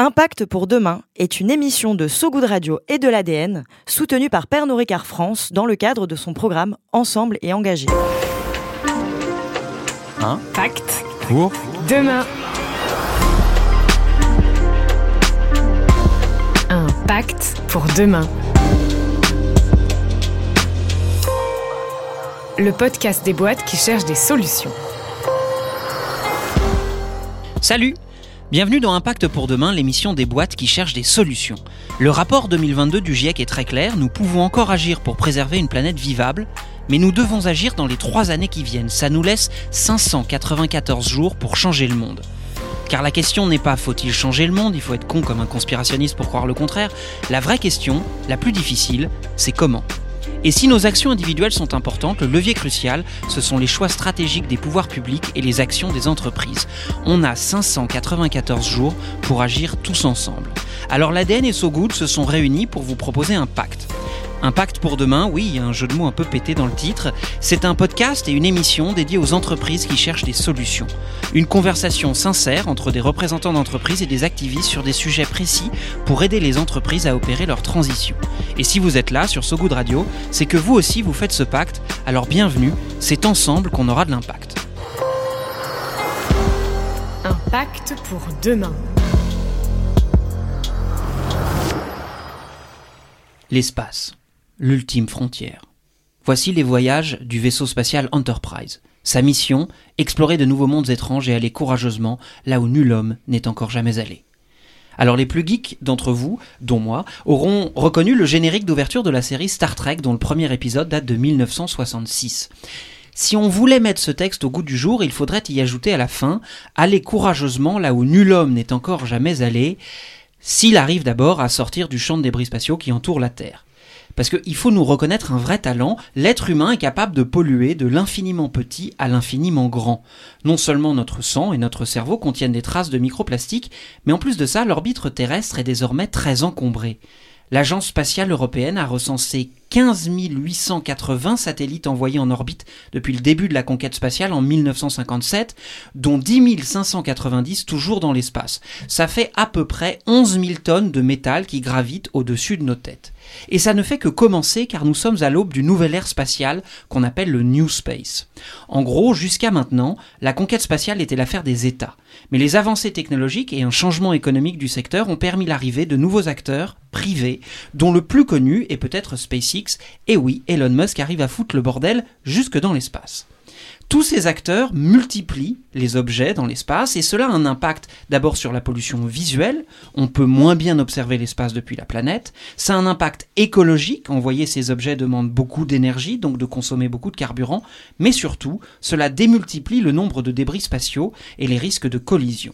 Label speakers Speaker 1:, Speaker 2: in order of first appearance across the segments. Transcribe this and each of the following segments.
Speaker 1: Impact pour demain est une émission de So Good Radio et de l'ADN soutenue par Pernod Ricard France dans le cadre de son programme Ensemble et engagé.
Speaker 2: Impact
Speaker 3: pour
Speaker 2: demain. Un pacte pour demain. Le podcast des boîtes qui cherchent des solutions.
Speaker 4: Salut Bienvenue dans Impact pour demain, l'émission des boîtes qui cherchent des solutions. Le rapport 2022 du GIEC est très clair, nous pouvons encore agir pour préserver une planète vivable, mais nous devons agir dans les trois années qui viennent. Ça nous laisse 594 jours pour changer le monde. Car la question n'est pas faut-il changer le monde, il faut être con comme un conspirationniste pour croire le contraire. La vraie question, la plus difficile, c'est comment. Et si nos actions individuelles sont importantes, le levier crucial, ce sont les choix stratégiques des pouvoirs publics et les actions des entreprises. On a 594 jours pour agir tous ensemble. Alors l'ADN et SoGood se sont réunis pour vous proposer un pacte. Un pacte pour demain, oui, il y a un jeu de mots un peu pété dans le titre. C'est un podcast et une émission dédiée aux entreprises qui cherchent des solutions. Une conversation sincère entre des représentants d'entreprises et des activistes sur des sujets précis pour aider les entreprises à opérer leur transition. Et si vous êtes là sur So Good Radio, c'est que vous aussi vous faites ce pacte, alors bienvenue, c'est ensemble qu'on aura de l'impact.
Speaker 2: Un pacte pour demain.
Speaker 4: L'espace, l'ultime frontière. Voici les voyages du vaisseau spatial Enterprise. Sa mission, explorer de nouveaux mondes étranges et aller courageusement là où nul homme n'est encore jamais allé. Alors les plus geeks d'entre vous, dont moi, auront reconnu le générique d'ouverture de la série Star Trek dont le premier épisode date de 1966. Si on voulait mettre ce texte au goût du jour, il faudrait y ajouter à la fin Aller courageusement là où nul homme n'est encore jamais allé, s'il arrive d'abord à sortir du champ de débris spatiaux qui entoure la Terre. Parce qu'il faut nous reconnaître un vrai talent, l'être humain est capable de polluer de l'infiniment petit à l'infiniment grand. Non seulement notre sang et notre cerveau contiennent des traces de microplastiques, mais en plus de ça, l'orbite terrestre est désormais très encombrée. L'Agence spatiale européenne a recensé 15 880 satellites envoyés en orbite depuis le début de la conquête spatiale en 1957, dont 10 590 toujours dans l'espace. Ça fait à peu près 11 000 tonnes de métal qui gravitent au-dessus de nos têtes. Et ça ne fait que commencer car nous sommes à l'aube du nouvel ère spatial qu'on appelle le New Space. En gros, jusqu'à maintenant, la conquête spatiale était l'affaire des États. Mais les avancées technologiques et un changement économique du secteur ont permis l'arrivée de nouveaux acteurs privés, dont le plus connu est peut-être SpaceX. Et oui, Elon Musk arrive à foutre le bordel jusque dans l'espace. Tous ces acteurs multiplient les objets dans l'espace et cela a un impact d'abord sur la pollution visuelle, on peut moins bien observer l'espace depuis la planète, ça a un impact écologique, envoyer ces objets demande beaucoup d'énergie, donc de consommer beaucoup de carburant, mais surtout, cela démultiplie le nombre de débris spatiaux et les risques de collision.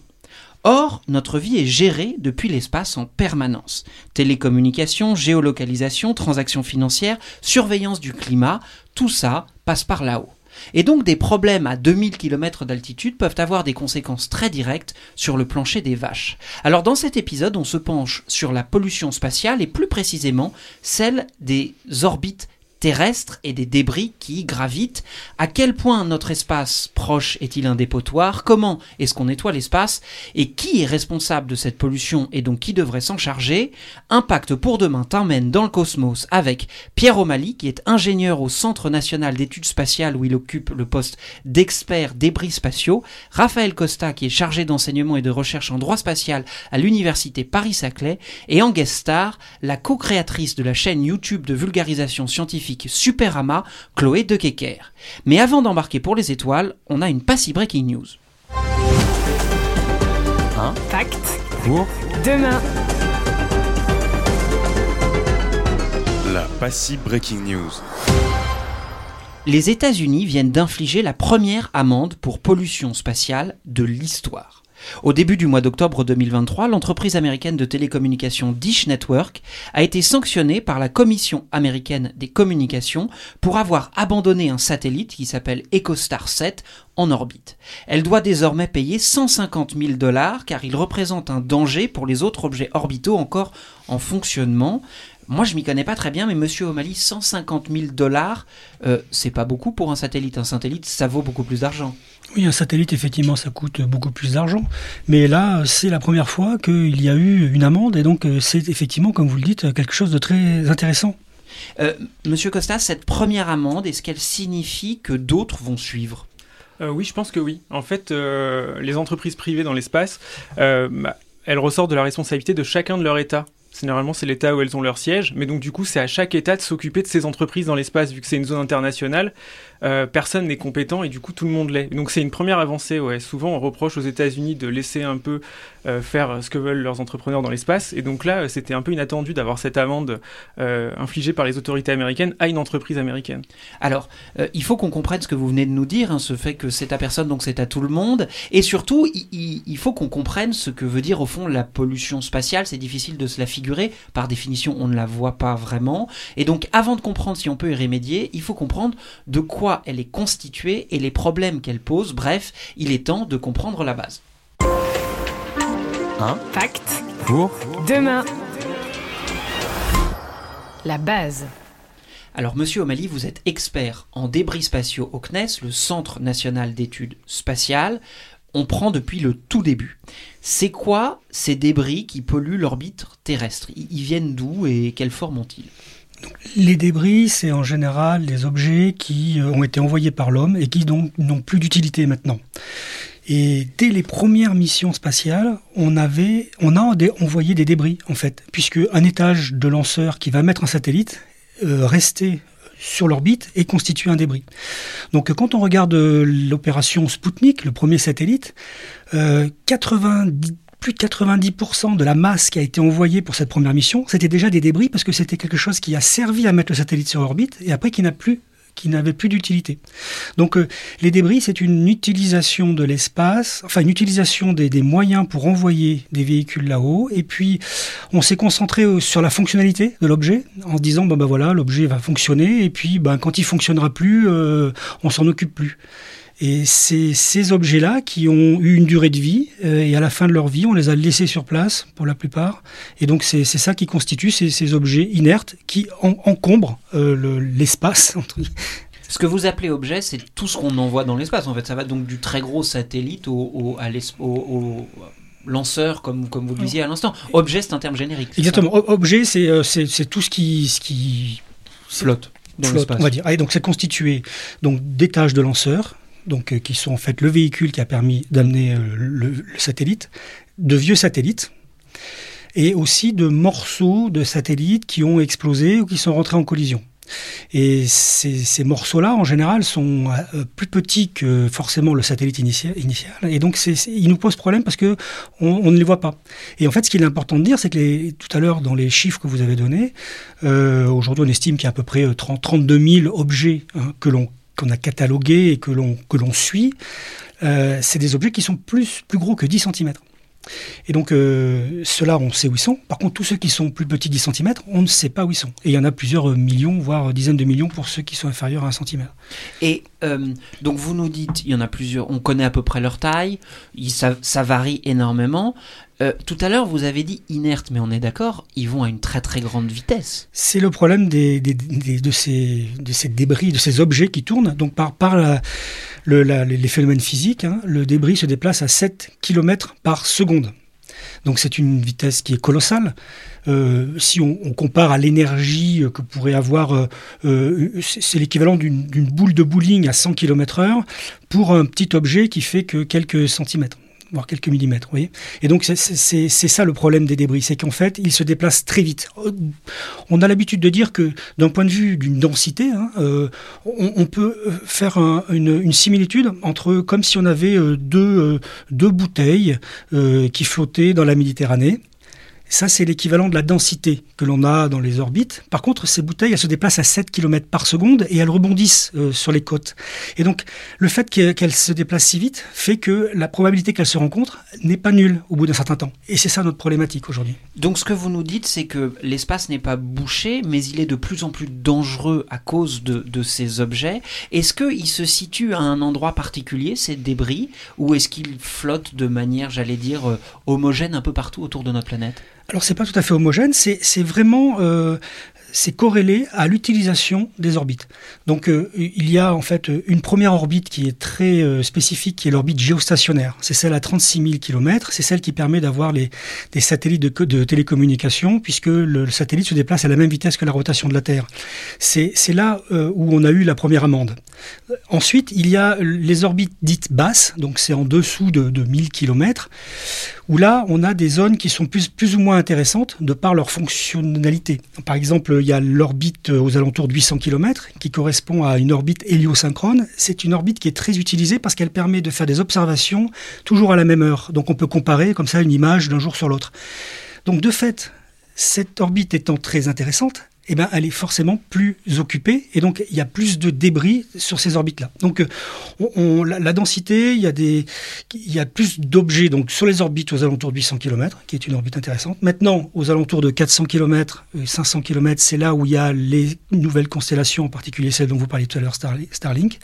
Speaker 4: Or, notre vie est gérée depuis l'espace en permanence. Télécommunications, géolocalisation, transactions financières, surveillance du climat, tout ça passe par là-haut. Et donc des problèmes à 2000 km d'altitude peuvent avoir des conséquences très directes sur le plancher des vaches. Alors dans cet épisode, on se penche sur la pollution spatiale et plus précisément celle des orbites terrestres et des débris qui gravitent. À quel point notre espace proche est-il un dépotoir? Comment est-ce qu'on nettoie l'espace? Et qui est responsable de cette pollution et donc qui devrait s'en charger? Impact pour demain t'emmène dans le cosmos avec Pierre O'Malley qui est ingénieur au Centre national d'études spatiales où il occupe le poste d'expert débris spatiaux, Raphaël Costa qui est chargé d'enseignement et de recherche en droit spatial à l'université Paris-Saclay. Et en la co-créatrice de la chaîne YouTube de vulgarisation scientifique Superama, Chloé de Kecker. Mais avant d'embarquer pour les étoiles, on a une passy breaking news.
Speaker 3: un
Speaker 2: Pacte
Speaker 3: pour
Speaker 2: demain.
Speaker 3: la Passy Breaking News.
Speaker 4: Les États-Unis viennent d'infliger la première amende pour pollution spatiale de l'histoire. Au début du mois d'octobre 2023, l'entreprise américaine de télécommunications Dish Network a été sanctionnée par la Commission américaine des communications pour avoir abandonné un satellite qui s'appelle EchoStar 7 en orbite. Elle doit désormais payer 150 000 dollars car il représente un danger pour les autres objets orbitaux encore en fonctionnement. Moi, je m'y connais pas très bien, mais Monsieur O'Malley, 150 000 dollars, euh, c'est pas beaucoup pour un satellite. Un satellite, ça vaut beaucoup plus d'argent.
Speaker 5: Oui, un satellite, effectivement, ça coûte beaucoup plus d'argent. Mais là, c'est la première fois qu'il y a eu une amende, et donc euh, c'est effectivement, comme vous le dites, quelque chose de très intéressant.
Speaker 4: Euh, Monsieur Costa, cette première amende, est-ce qu'elle signifie que d'autres vont suivre?
Speaker 6: Euh, oui, je pense que oui. En fait, euh, les entreprises privées dans l'espace, euh, bah, elles ressortent de la responsabilité de chacun de leur État. Généralement, c'est l'État où elles ont leur siège, mais donc du coup, c'est à chaque État de s'occuper de ces entreprises dans l'espace, vu que c'est une zone internationale. Euh, personne n'est compétent et du coup, tout le monde l'est. Donc c'est une première avancée. Souvent, on reproche aux États-Unis de laisser un peu euh, faire ce que veulent leurs entrepreneurs dans l'espace, et donc là, euh, c'était un peu inattendu d'avoir cette amende infligée par les autorités américaines à une entreprise américaine.
Speaker 4: Alors, il faut qu'on comprenne ce que vous venez de nous dire, hein, ce fait que c'est à personne, donc c'est à tout le monde. Et surtout, il- il faut qu'on comprenne ce que veut dire au fond la pollution spatiale. C'est difficile de se la figurer. Par définition, on ne la voit pas vraiment. Et donc, avant de comprendre si on peut y remédier, il faut comprendre de quoi elle est constituée et les problèmes qu'elle pose. Bref, il est temps de comprendre la base.
Speaker 2: Pacte
Speaker 3: Pour?
Speaker 2: Demain. La base.
Speaker 4: Alors, monsieur O'Malley, vous êtes expert en débris spatiaux au CNES, le Centre national d'études spatiales. On prend depuis le tout début. C'est quoi ces débris qui polluent l'orbite terrestre? Ils ils viennent d'où et quelle forme ont-ils?
Speaker 5: Les débris, c'est en général des objets qui euh, ont été envoyés par l'homme et qui n'ont plus d'utilité maintenant. Et dès les premières missions spatiales, on avait, on a envoyé des débris en fait, puisque un étage de lanceur qui va mettre un satellite euh, restait sur l'orbite et constitue un débris. Donc quand on regarde euh, l'opération Sputnik, le premier satellite, euh, 90 plus de 90% de la masse qui a été envoyée pour cette première mission, c'était déjà des débris parce que c'était quelque chose qui a servi à mettre le satellite sur orbite et après qui n'a plus qui n'avait plus d'utilité. Donc euh, les débris, c'est une utilisation de l'espace, enfin une utilisation des, moyens pour envoyer des véhicules là-haut, et puis on s'est concentré euh, sur la fonctionnalité de l'objet, en se disant, ben, ben voilà, l'objet va fonctionner, et puis ben, quand il fonctionnera plus, euh, on s'en occupe plus. Et c'est ces objets-là qui ont eu une durée de vie, euh, et à la fin de leur vie, on les a laissés sur place, pour la plupart. Et donc c'est ça qui constitue ces, ces objets inertes qui en- encombrent euh, le- l'espace. entre.
Speaker 4: Ce que vous appelez objet, c'est tout ce qu'on envoie dans l'espace. En fait, ça va donc du très gros satellite au, au- à l'es- au- au lanceur, comme, comme vous le disiez à l'instant. Objet, c'est un terme générique.
Speaker 5: Exactement. Objet, c'est euh, c'est tout ce qui, ce qui
Speaker 4: Flotte dans l'espace.
Speaker 5: on va dire. Ah, et donc c'est constitué donc d'étages de lanceurs, donc euh, qui sont en fait le véhicule qui a permis d'amener euh, le, satellite, de vieux satellites, et aussi de morceaux de satellites qui ont explosé ou qui sont rentrés en collision. Et ces, morceaux-là, en général, sont euh, plus petits que forcément le satellite initial. et donc, c'est, ils nous posent problème parce que on, ne les voit pas. Et en fait, ce qu'il est important de dire, c'est que tout à l'heure, dans les chiffres que vous avez donnés, aujourd'hui, on estime qu'il y a à peu près euh, 30, 32 000 objets hein, que l'on qu'on a catalogués et que l'on que l'on suit. Euh, c'est des objets qui sont plus plus gros que 10 cm. Et donc, euh, ceux-là, on sait où ils sont. Par contre, tous ceux qui sont plus petits 10 cm, on ne sait pas où ils sont. Et il y en a plusieurs millions, voire dizaines de millions pour ceux qui sont inférieurs à 1 cm.
Speaker 4: Et euh, donc vous nous dites, il y en a plusieurs, on connaît à peu près leur taille, il- ça, ça varie énormément. Euh, tout à l'heure, vous avez dit inerte, mais on est d'accord, ils vont à une très très grande vitesse.
Speaker 5: C'est le problème de, ces, débris, de ces objets qui tournent. Donc, par, les phénomènes physiques, hein, le débris se déplace à 7 km par seconde. Donc, c'est une vitesse qui est colossale. Euh, si on, compare à l'énergie que pourrait avoir, euh, c'est l'équivalent d'une d'une boule de bowling à 100 km/h pour un petit objet qui fait que quelques centimètres voire quelques millimètres, voyez. Et donc c'est- ça le problème des débris, c'est qu'en fait ils se déplacent très vite. Euh, On a l'habitude de dire que d'un point de vue d'une densité, hein, euh, on, peut faire un- une, similitude entre comme si on avait euh, deux, bouteilles qui flottaient dans la Méditerranée. Ça, c'est l'équivalent de la densité que l'on a dans les orbites. Par contre, ces bouteilles, elles se déplacent à 7 km par seconde et elles rebondissent euh, sur les côtes. Et donc, le fait qu'elles se déplacent si vite fait que la probabilité qu'elles se rencontrent n'est pas nulle au bout d'un certain temps. Et c'est ça notre problématique aujourd'hui.
Speaker 4: Donc ce que vous nous dites, c'est que l'espace n'est pas bouché, mais il est de plus en plus dangereux à cause de, de ces objets. Est-ce qu'ils se situent à un endroit particulier, ces débris, ou est-ce qu'ils flottent de manière, j'allais dire, euh, homogène un peu partout autour de notre planète?
Speaker 5: Alors c'est pas tout à fait homogène, c'est vraiment euh, c'est corrélé à l'utilisation des orbites. Donc euh, il y a en fait une première orbite qui est très euh, spécifique, qui est l'orbite géostationnaire. C'est celle à 36 000 km, c'est celle qui permet d'avoir les des satellites de, de télécommunication, puisque le, satellite se déplace à la même vitesse que la rotation de la Terre. C'est c'est là euh, où on a eu la première amende. Euh, Ensuite, il y a les orbites dites basses, donc c'est en dessous de, de 1000 km, où là, on a des zones qui sont plus, ou moins intéressantes de par leur fonctionnalité. Par exemple, il y a l'orbite euh, aux alentours de 800 km, qui correspond à une orbite héliosynchrone. C'est une orbite qui est très utilisée parce qu'elle permet de faire des observations toujours à la même heure. Donc on peut comparer comme ça une image d'un jour sur l'autre. Donc de fait, cette orbite étant très intéressante, eh ben, elle est forcément plus occupée et donc il y a plus de débris sur ces orbites-là. Donc euh, la, densité, il y a plus d'objets donc sur les orbites aux alentours de 800 km, qui est une orbite intéressante. Maintenant, aux alentours de 400 km, euh, 500 km, c'est là où il y a les nouvelles constellations, en particulier celle dont vous parliez tout à l'heure, Starli- Starlink.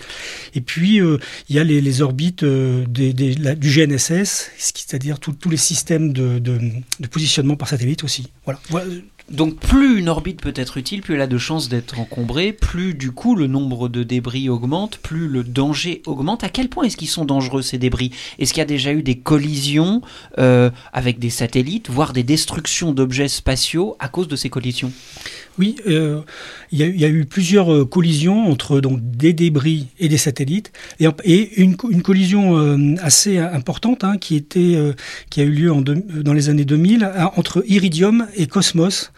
Speaker 5: Et puis euh, il y a les, orbites euh, du GNSS, c'est-à-dire tous les systèmes de, positionnement par satellite aussi. Voilà.
Speaker 4: Donc plus une orbite peut être utile, plus elle a de chances d'être encombrée, plus du coup le nombre de débris augmente, plus le danger augmente. À quel point est-ce qu'ils sont dangereux ces débris? Est-ce qu'il y a déjà eu des collisions euh, avec des satellites, voire des destructions d'objets spatiaux à cause de ces collisions?
Speaker 5: Oui, euh, il y, a eu- plusieurs euh, collisions entre donc des débris et des satellites, et, une, co- une collision euh, assez importante hein, qui a eu lieu dans les années 2000 hein, entre Iridium et Cosmos.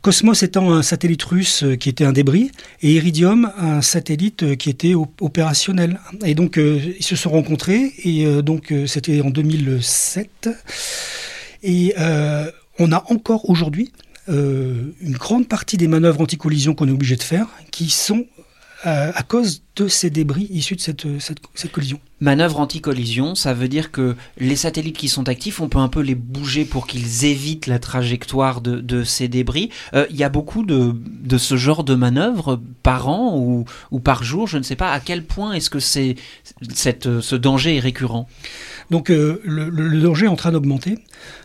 Speaker 5: Cosmos étant un satellite russe qui était un débris, et Iridium un satellite qui était op- opérationnel. Et donc ils se sont rencontrés, et donc c'était en 2007. Et on a encore aujourd'hui euh, une grande partie des manœuvres anti-collision qu'on est obligé de faire qui sont euh, à cause de ces débris issus de cette, cette, cette collision.
Speaker 4: Manœuvre anti-collision, ça veut dire que les satellites qui sont actifs, on peut un peu les bouger pour qu'ils évitent la trajectoire de, ces débris. Euh, Il y a beaucoup de, de ce genre de manœuvres par an ou, ou par jour, je ne sais pas à quel point est-ce que c'est, cette, ce danger est récurrent?
Speaker 5: Donc euh, le, danger est en train d'augmenter.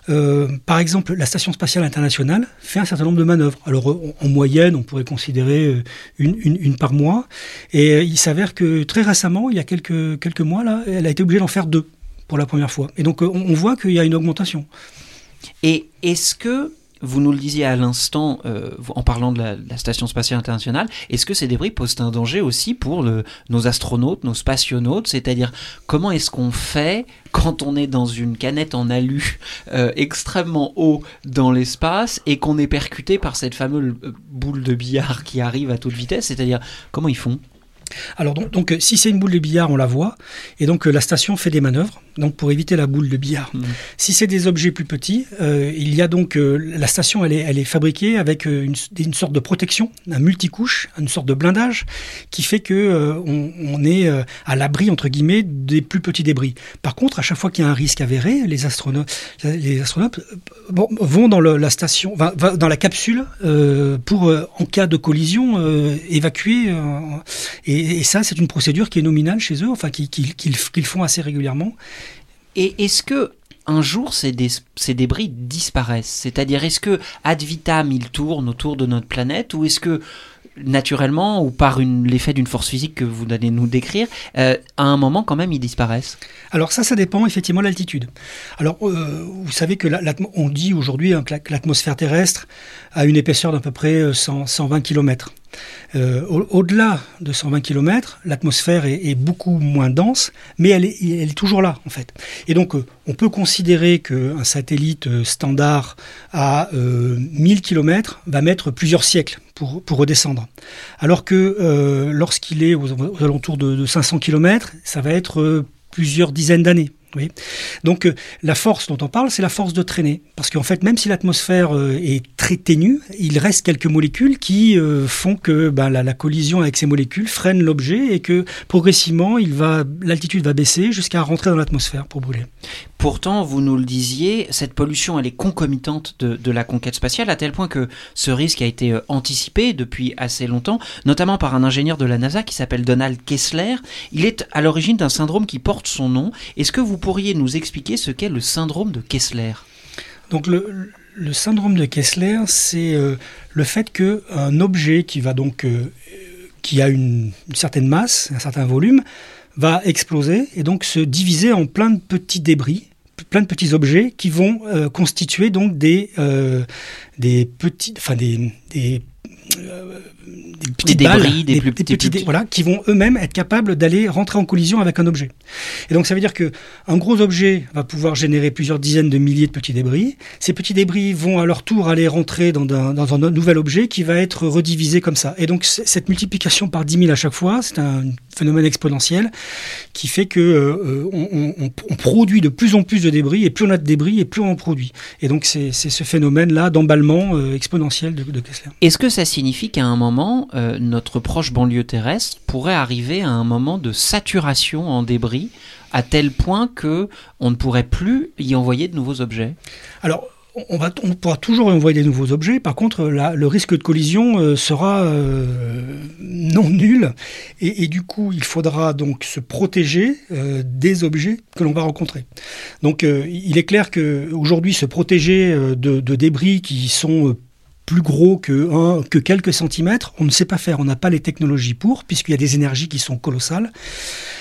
Speaker 5: Euh, par exemple, la Station spatiale internationale fait un certain nombre de manœuvres. Alors euh, en, en moyenne, on pourrait considérer une, par mois. Et il s'avère que très récemment, il y a quelques, quelques mois, là, elle a été obligée d'en faire deux pour la première fois. Et donc on, on voit qu'il y a une augmentation.
Speaker 4: Et est-ce que, vous nous le disiez à l'instant euh, en parlant de la, Station spatiale internationale, est-ce que ces débris posent un danger aussi pour nos astronautes, nos spationautes? C'est-à-dire, comment est-ce qu'on fait quand on est dans une canette en alu euh, extrêmement haut dans l'espace et qu'on est percuté par cette fameuse euh, boule de billard qui arrive à toute vitesse? C'est-à-dire, comment ils font?
Speaker 5: Alors donc, donc, euh, si c'est une boule de billard, on la voit, et donc euh, la station fait des manœuvres, donc pour éviter la boule de billard.
Speaker 4: Mhm.
Speaker 5: Si c'est des objets plus petits, euh, il y a donc euh, la station, elle est, elle est fabriquée avec une, une sorte de protection, un multicouche, une sorte de blindage, qui fait que euh, on, on est à l'abri entre guillemets des plus petits débris. Par contre, à chaque fois qu'il y a un risque avéré, les astronautes, les astronautes bon, vont dans le- la station, va, va dans la capsule pour, en cas de collision, évacuer. euh, et, ça, c'est une procédure qui est nominale chez eux, enfin qu'ils qu'ils font assez régulièrement.
Speaker 4: Et est-ce que un jour ces, ces débris disparaissent? C'est-à-dire est-ce que ad vitam ils tournent autour de notre planète ou est-ce que naturellement ou par l'effet d'une force physique que vous allez nous décrire, euh, à un moment quand même ils disparaissent?
Speaker 5: Alors ça, ça dépend effectivement de l'altitude. Alors, euh, vous savez que on dit aujourd'hui hein, que la- que l'atmosphère terrestre a une épaisseur d'à peu près euh, 100, 120 km. Euh, au- Au-delà de 120 km, l'atmosphère est, beaucoup moins dense, mais elle est, toujours là en fait. Et donc, on peut considérer qu'un satellite standard à euh, 1000 km va mettre plusieurs siècles pour, redescendre. Alors que euh, lorsqu'il est aux, alentours de, de 500 km, ça va être euh, plusieurs dizaines d'années. Donc euh, la force dont on parle, c'est la force de traîner. Parce qu'en fait, même si l'atmosphère est très ténue, il reste quelques molécules qui font que ben, la, la collision avec ces molécules freine l'objet et que progressivement, l'altitude va baisser jusqu'à rentrer dans l'atmosphère pour brûler.
Speaker 4: Pourtant, vous nous le disiez, cette pollution, elle est concomitante de, la conquête spatiale, à tel point que ce risque a été euh, anticipé depuis assez longtemps, notamment par un ingénieur de la NASA qui s'appelle Donald Kessler. Il est à l'origine d'un syndrome qui porte son nom. Est-ce que vous pourriez nous expliquer ce qu'est le syndrome de Kessler?
Speaker 5: Donc le, syndrome de Kessler, c'est euh, le fait que un objet qui va donc euh, qui a une certaine masse, un certain volume, va exploser et donc se diviser en plein de petits débris, plein de petits objets qui vont euh, constituer donc des euh, des petits, enfin des, des euh, des petites
Speaker 4: débris,
Speaker 5: balles,
Speaker 4: des plus- des
Speaker 5: petits
Speaker 4: plus
Speaker 5: dé-
Speaker 4: petits.
Speaker 5: voilà, qui vont eux-mêmes être capables d'aller rentrer en collision avec un objet. Et donc ça veut dire que un gros objet va pouvoir générer plusieurs dizaines de milliers de petits débris. Ces petits débris vont à leur tour aller rentrer dans un, dans un nouvel objet qui va être redivisé comme ça. Et donc cette multiplication par 10 000 à chaque fois, c'est un phénomène exponentiel qui fait que euh, on, on- produit de plus en plus de débris et plus on a de débris et plus on en produit. Et donc c'est ce phénomène-là d'emballement euh, exponentiel de, de Kessler.
Speaker 4: Est-ce que ça signifie qu'à un moment, euh, notre proche banlieue terrestre pourrait arriver à un moment de saturation en débris à tel point que on ne pourrait plus y envoyer de nouveaux objets
Speaker 5: Alors, on, pourra toujours envoyer des nouveaux objets. Par contre, le risque de collision euh, sera euh, non nul. Et, du coup, il faudra donc se protéger des objets que l'on va rencontrer. Donc, il est clair que aujourd'hui, se protéger de, débris qui sont plus gros que, quelques centimètres, on ne sait pas faire. On n'a pas les technologies pour, puisqu'il y a des énergies qui sont colossales.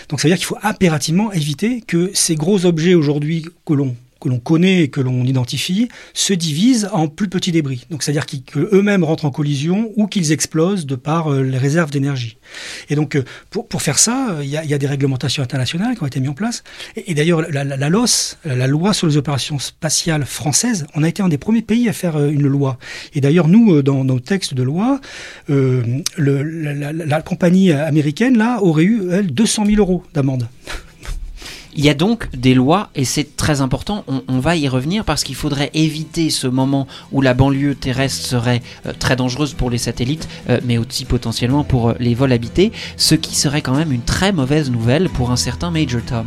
Speaker 5: Donc ça veut dire qu'il faut impérativement éviter que ces gros objets aujourd'hui que l'on que l'on connaît et que l'on identifie se divisent en plus petits débris. Donc c'est-à-dire qu'eux-mêmes rentrent en collision ou qu'ils explosent de par euh, les réserves d'énergie. Et donc euh, pour, pour faire ça, euh, il y, a, des réglementations internationales qui ont été mises en place. Et, d'ailleurs la, LOS, la loi sur les opérations spatiales françaises, on a été un des premiers pays à faire une loi. Et d'ailleurs nous, dans nos textes de loi, la- la compagnie américaine là aurait eu elle 200 000 euros d'amende.
Speaker 4: Il y a donc des lois, et c'est très important, on, va y revenir parce qu'il faudrait éviter ce moment où la banlieue terrestre serait euh, très dangereuse pour les satellites, euh, mais aussi potentiellement pour euh, les vols habités, ce qui serait quand même une très mauvaise nouvelle pour un certain Major Tom.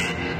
Speaker 7: Thank you.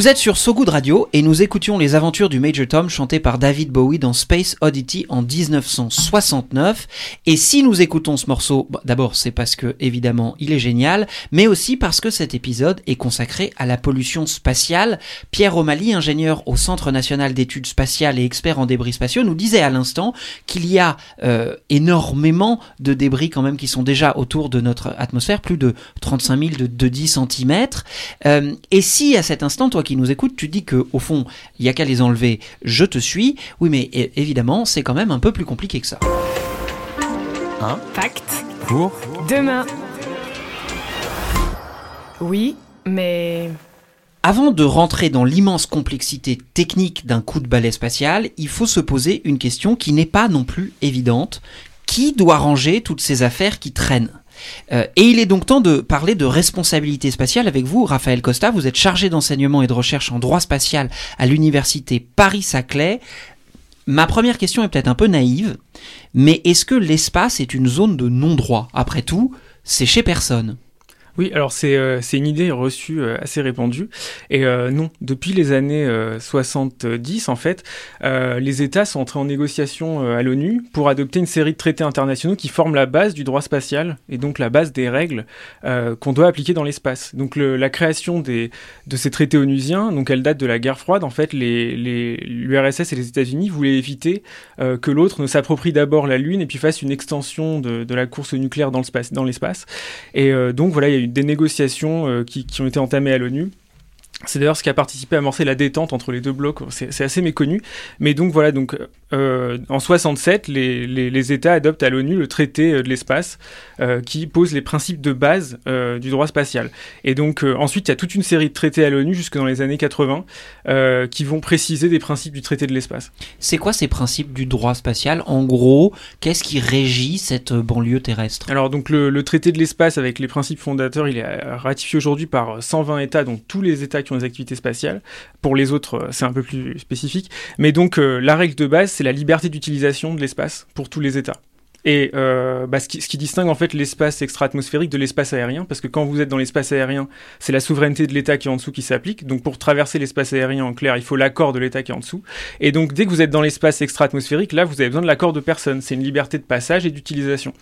Speaker 4: Vous êtes sur So Good Radio et nous écoutions les aventures du Major Tom chantées par David Bowie dans Space Oddity en 1969. Et si nous écoutons ce morceau, bah, d'abord c'est parce que évidemment il est génial, mais aussi parce que cet épisode est consacré à la pollution spatiale. Pierre O'Malley, ingénieur au Centre national d'études spatiales et expert en débris spatiaux, nous disait à l'instant qu'il y a euh, énormément de débris quand même qui sont déjà autour de notre atmosphère, plus de 35 000 de, de 10 cm. Euh, et si à cet instant, toi qui nous écoutes, tu dis que au fond, il y a qu'à les enlever, je te suis. Oui, mais évidemment, c'est quand même un peu plus compliqué que ça.
Speaker 2: Pacte.
Speaker 3: Pour?
Speaker 2: Demain. Oui, mais
Speaker 4: Avant de rentrer dans l'immense complexité technique d'un coup de balai spatial, il faut se poser une question qui n'est pas non plus évidente. Qui doit ranger toutes ces affaires qui traînent? Euh, et il est donc temps de parler de responsabilité spatiale avec vous, Raphaël Costa. Vous êtes chargé d'enseignement et de recherche en droit spatial à l'université Paris-Saclay. Ma première question est peut-être un peu naïve, mais est-ce que l'espace est une zone de non-droit? Après tout, c'est chez personne.
Speaker 6: Oui, alors c'est euh, une idée reçue euh, assez répandue. Et euh, non, depuis les années euh, 70, en fait, euh, les États sont entrés en négociation euh, à l'ONU pour adopter une série de traités internationaux qui forment la base du droit spatial et donc la base des règles euh, qu'on doit appliquer dans l'espace. Donc la création des, de ces traités onusiens, donc elle date de la guerre froide. En fait, l'URSS et les États-Unis voulaient éviter euh, que l'autre ne s'approprie d'abord la Lune et puis fasse une extension de, de la course nucléaire dans le space- dans l'espace. Et euh, donc voilà, il y a eu des négociations euh, qui, qui ont été entamées à l'ONU. C'est d'ailleurs ce qui a participé à amorcer la détente entre les deux blocs. C'est assez méconnu. Mais donc voilà, donc euh, en 67, les, les, les États adoptent à l'ONU le traité euh, de l'espace euh, qui pose les principes de base euh, du droit spatial. Et donc ensuite, il y a toute une série de traités à l'ONU jusque dans les années 80 euh, qui vont préciser des principes du traité de l'espace.
Speaker 4: C'est quoi ces principes du droit spatial? En gros, qu'est-ce qui régit cette banlieue terrestre?
Speaker 6: Alors donc le, le traité de l'espace avec les principes fondateurs, il est ratifié aujourd'hui par 120 États, donc tous les États qui des activités spatiales. Pour les autres, euh, c'est un peu plus spécifique. Mais donc euh, la règle de base, c'est la liberté d'utilisation de l'espace pour tous les États. Et euh, bah, ce, qui, distingue en fait l'espace extra-atmosphérique de l'espace aérien, parce que quand vous êtes dans l'espace aérien, c'est la souveraineté de l'État qui est en dessous qui s'applique. Donc pour traverser l'espace aérien en clair, il faut l'accord de l'État qui est en dessous. Et donc dès que vous êtes dans l'espace extra-atmosphérique, là vous avez besoin de l'accord de personne. C'est une liberté de passage et d'utilisation.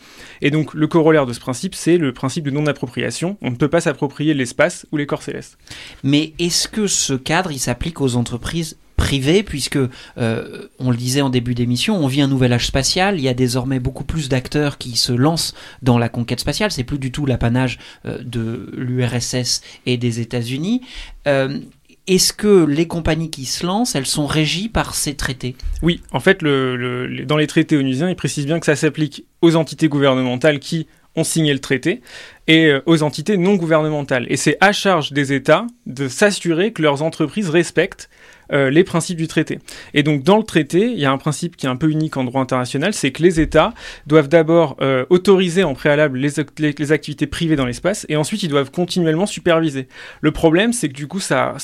Speaker 6: Et donc le corollaire de ce principe, c'est le principe de non-appropriation. On ne peut pas s'approprier l'espace ou les corps célestes.
Speaker 4: Mais est-ce que ce cadre, il s'applique aux entreprises privées puisque euh, on le disait en début d'émission, on vit un nouvel âge spatial, il y a désormais beaucoup plus d'acteurs qui se lancent dans la conquête spatiale, c'est plus du tout l'apanage euh, de l'URSS et des États-Unis. Euh, est-ce que les compagnies qui se lancent, elles sont régies par ces traités?
Speaker 6: Oui, en fait, dans les traités onusiens, ils précisent bien que ça s'applique aux entités gouvernementales qui ont signé le traité et aux entités non gouvernementales. Et c'est à charge des États de s'assurer que leurs entreprises respectent euh, les principes du traité. Et donc dans le traité, il y a un principe qui est un peu unique en droit international, c'est que les États doivent d'abord euh, autoriser en préalable les, ac- les- les activités privées dans l'espace, et ensuite ils doivent continuellement superviser. Le problème, c'est que du coup, ça,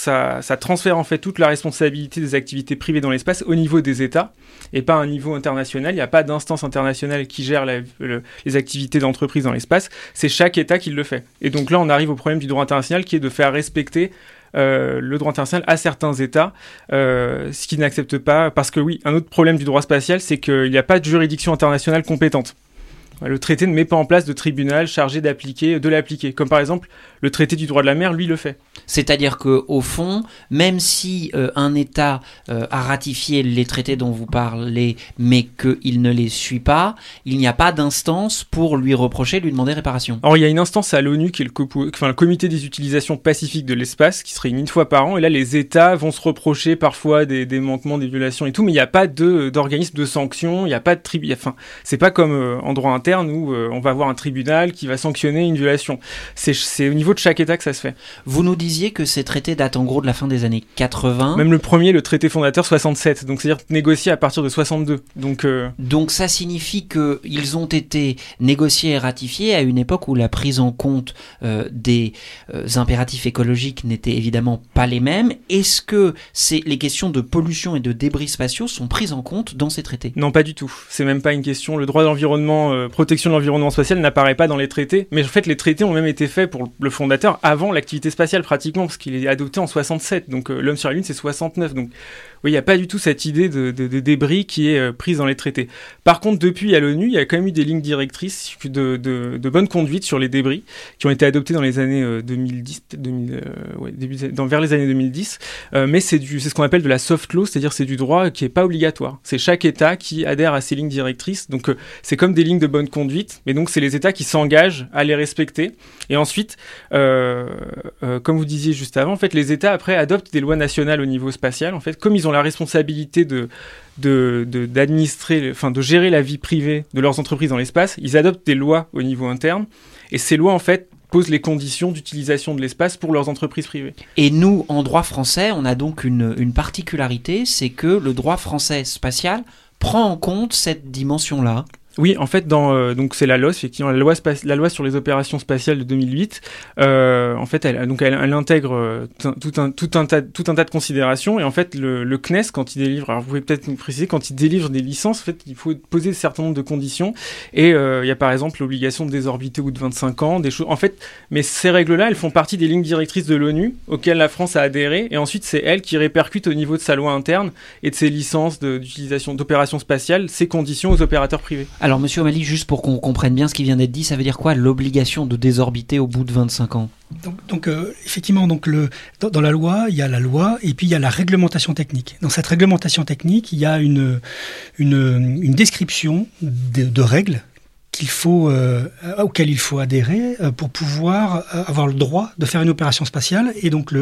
Speaker 6: transfère en fait toute la responsabilité des activités privées dans l'espace au niveau des États, et pas à un niveau international. Il n'y a pas d'instance internationale qui gère les activités d'entreprise dans l'espace, c'est chaque État qui le fait. Et donc là, on arrive au problème du droit international qui est de faire respecter le droit international à certains États, euh, ce qui n'accepte pas, parce que oui, un autre problème du droit spatial, c'est qu'il n'y a pas de juridiction internationale compétente. Le traité ne met pas en place de tribunal chargé d'appliquer, de l'appliquer. Comme par exemple, le traité du droit de la mer, lui, le fait.
Speaker 4: C'est-à-dire que au fond, même si euh, un État euh, a ratifié les traités dont vous parlez, mais qu'il ne les suit pas, il n'y a pas d'instance pour lui reprocher, lui demander réparation.
Speaker 6: Alors, il y a une instance à l'ONU qui est le, enfin, le comité des utilisations pacifiques de l'espace, qui se réunit une fois par an, et là, les États vont se reprocher parfois des, des manquements, des violations et tout, mais il n'y a pas de, d'organisme de sanctions, il n'y a pas de tribunal, enfin, c'est pas comme euh, en droit interne où euh, on va avoir un tribunal qui va sanctionner une violation. C'est au niveau de chaque État que ça se fait.
Speaker 4: Vous nous disiez que ces traités datent en gros de la fin des années 80.
Speaker 6: Même le premier, le traité fondateur 67, donc c'est-à-dire négocié à partir de 62. Donc, euh,
Speaker 4: Donc ça signifie qu'ils ont été négociés et ratifiés à une époque où la prise en compte euh, des euh, impératifs écologiques n'était évidemment pas les mêmes. Est-ce que c'est les questions de pollution et de débris spatiaux sont prises en compte dans ces traités?
Speaker 6: Non, pas du tout. C'est même pas une question. Le droit de l'environnement, protection de l'environnement spatial n'apparaît pas dans les traités. Mais en fait, les traités ont même été faits pour le avant l'activité spatiale, pratiquement, parce qu'il est adopté en 67. Donc, euh, l'homme sur la Lune, c'est 69. Donc, oui, il n'y a pas du tout cette idée de, de- débris qui est euh, prise dans les traités. Par contre, depuis à l'ONU, il y a quand même eu des lignes directrices de, de, bonne conduite sur les débris qui ont été adoptées dans les années euh, 2010, peut-être 2000, euh, ouais, début, dans, vers les années 2010. Euh, mais c'est ce qu'on appelle de la soft law, c'est-à-dire c'est du droit qui est pas obligatoire. C'est chaque État qui adhère à ces lignes directrices. Donc euh, c'est comme des lignes de bonne conduite, mais donc c'est les États qui s'engagent à les respecter. Et ensuite, euh, euh, comme vous disiez juste avant, en fait, les États après adoptent des lois nationales au niveau spatial. En fait, comme ils ont la responsabilité de d'administrer, enfin de gérer la vie privée de leurs entreprises dans l'espace, ils adoptent des lois au niveau interne. Et ces lois, en fait, posent les conditions d'utilisation de l'espace pour leurs entreprises privées.
Speaker 4: Et nous, en droit français, on a donc une, une particularité, c'est que le droit français spatial prend en compte cette dimension-là.
Speaker 6: Oui, en fait, dans euh, donc c'est la LOS, effectivement, la loi, la loi sur les opérations spatiales de 2008. Euh, en fait, elle, donc elle, elle intègre euh, tout un, tout un tas, tout un tas de considérations. Et en fait, le, le CNES, quand il délivre, alors vous pouvez peut-être nous préciser, quand il délivre des licences, en fait, il faut poser un certain nombre de conditions. Et euh, il y a par exemple l'obligation de désorbiter au bout de 25 ans, des choses. En fait, mais ces règles-là, elles font partie des lignes directrices de l'ONU auxquelles la France a adhéré. Et ensuite, c'est elle qui répercute au niveau de sa loi interne et de ses licences d'utilisation d'opérations spatiales, ces conditions aux opérateurs privés.
Speaker 4: Alors, monsieur O'Malley, juste pour qu'on comprenne bien ce qui vient d'être dit, ça veut dire quoi l'obligation de désorbiter au bout de 25 ans?
Speaker 5: Donc, euh, effectivement, dans, la loi, il y a la loi et puis il y a la réglementation technique. Dans cette réglementation technique, il y a une, description de, de règles qu'il faut, euh, auxquelles il faut adhérer euh, pour pouvoir euh, avoir le droit de faire une opération spatiale. Et donc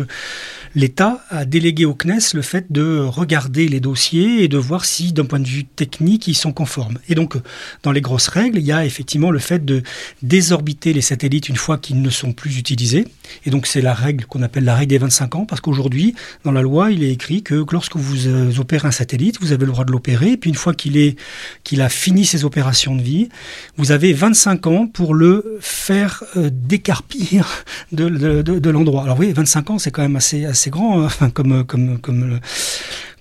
Speaker 5: l'État a délégué au CNES le fait de regarder les dossiers et de voir si, d'un point de vue technique, ils sont conformes. Et donc, dans les grosses règles, il y a effectivement le fait de désorbiter les satellites une fois qu'ils ne sont plus utilisés. Et donc, c'est la règle qu'on appelle la règle des 25 ans, parce qu'aujourd'hui, dans la loi, il est écrit que lorsque vous opérez un satellite, vous avez le droit de l'opérer, et puis une fois qu'il a fini ses opérations de vie, avez 25 ans pour le faire euh, décarpir de, de, l'endroit. Alors oui, 25 ans, c'est quand même assez, assez grand hein, comme, comme, comme,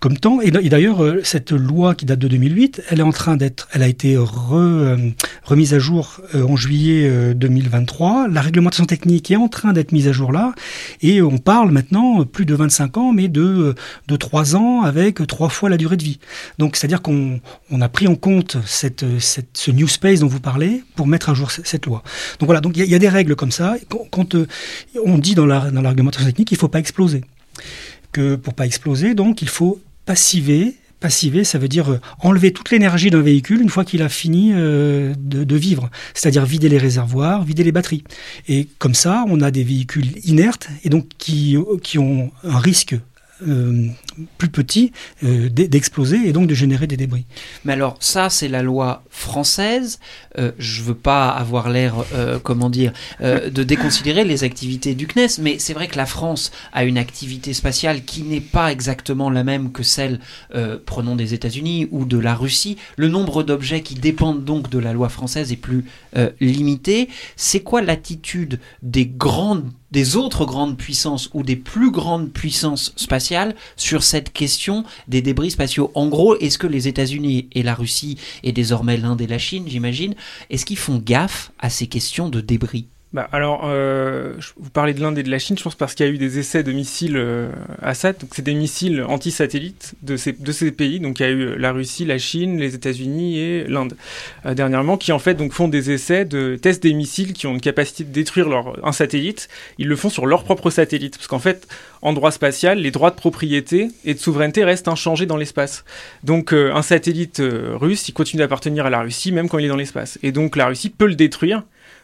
Speaker 5: comme temps. Et d'ailleurs, euh, cette loi qui date de 2008, elle est en train d'être, elle a été re, euh, remise à jour euh, en juillet euh, 2023. La réglementation technique est en train d'être mise à jour là, et on parle maintenant plus de 25 ans, mais de de trois ans avec trois fois la durée de vie. Donc, c'est-à-dire qu'on on a pris en compte cette, cette, ce new space dont vous parlez pour mettre à jour cette loi. Donc voilà, donc il y, a- il des règles comme ça. Quand, on dit dans la, dans la réglementation technique qu'il ne faut pas exploser, que pour pas exploser, donc il faut passiver. Ça veut dire euh, enlever toute l'énergie d'un véhicule une fois qu'il a fini euh, de, vivre, c'est-à-dire vider les réservoirs, vider les batteries. Et comme ça, on a des véhicules inertes et donc qui, qui ont un risque euh, plus petit euh, d'e- d'exploser et donc de générer des débris.
Speaker 4: Mais alors, ça, c'est la loi française. Euh, je veux pas avoir l'air, euh, comment dire, euh, de déconsidérer les activités du CNES, mais c'est vrai que la France a une activité spatiale qui n'est pas exactement la même que celle, euh, prenons des États-Unis ou de la Russie. Le nombre d'objets qui dépendent donc de la loi française est plus limité. C'est quoi l'attitude des grandes des autres grandes puissances ou des plus grandes puissances spatiales sur cette question des débris spatiaux? En gros, est-ce que les États-Unis et la Russie, et désormais l'Inde et la Chine, j'imagine, est-ce qu'ils font gaffe à ces questions de débris?
Speaker 6: Bah, alors, euh, vous parlez de l'Inde et de la Chine, je pense parce qu'il y a eu des essais de missiles euh, Assad. Donc, c'est des missiles anti-satellites de ces, de ces pays. Donc, il y a eu la Russie, la Chine, les États-Unis et l'Inde euh, dernièrement, qui en fait donc font des essais de tests des missiles qui ont une capacité de détruire leur, un satellite. Ils le font sur leur propre satellite, parce qu'en fait, en droit spatial, les droits de propriété et de souveraineté restent inchangés dans l'espace. Donc, euh, un satellite euh, russe, il continue d'appartenir à la Russie, même quand il est dans l'espace. Et donc, la Russie peut le détruire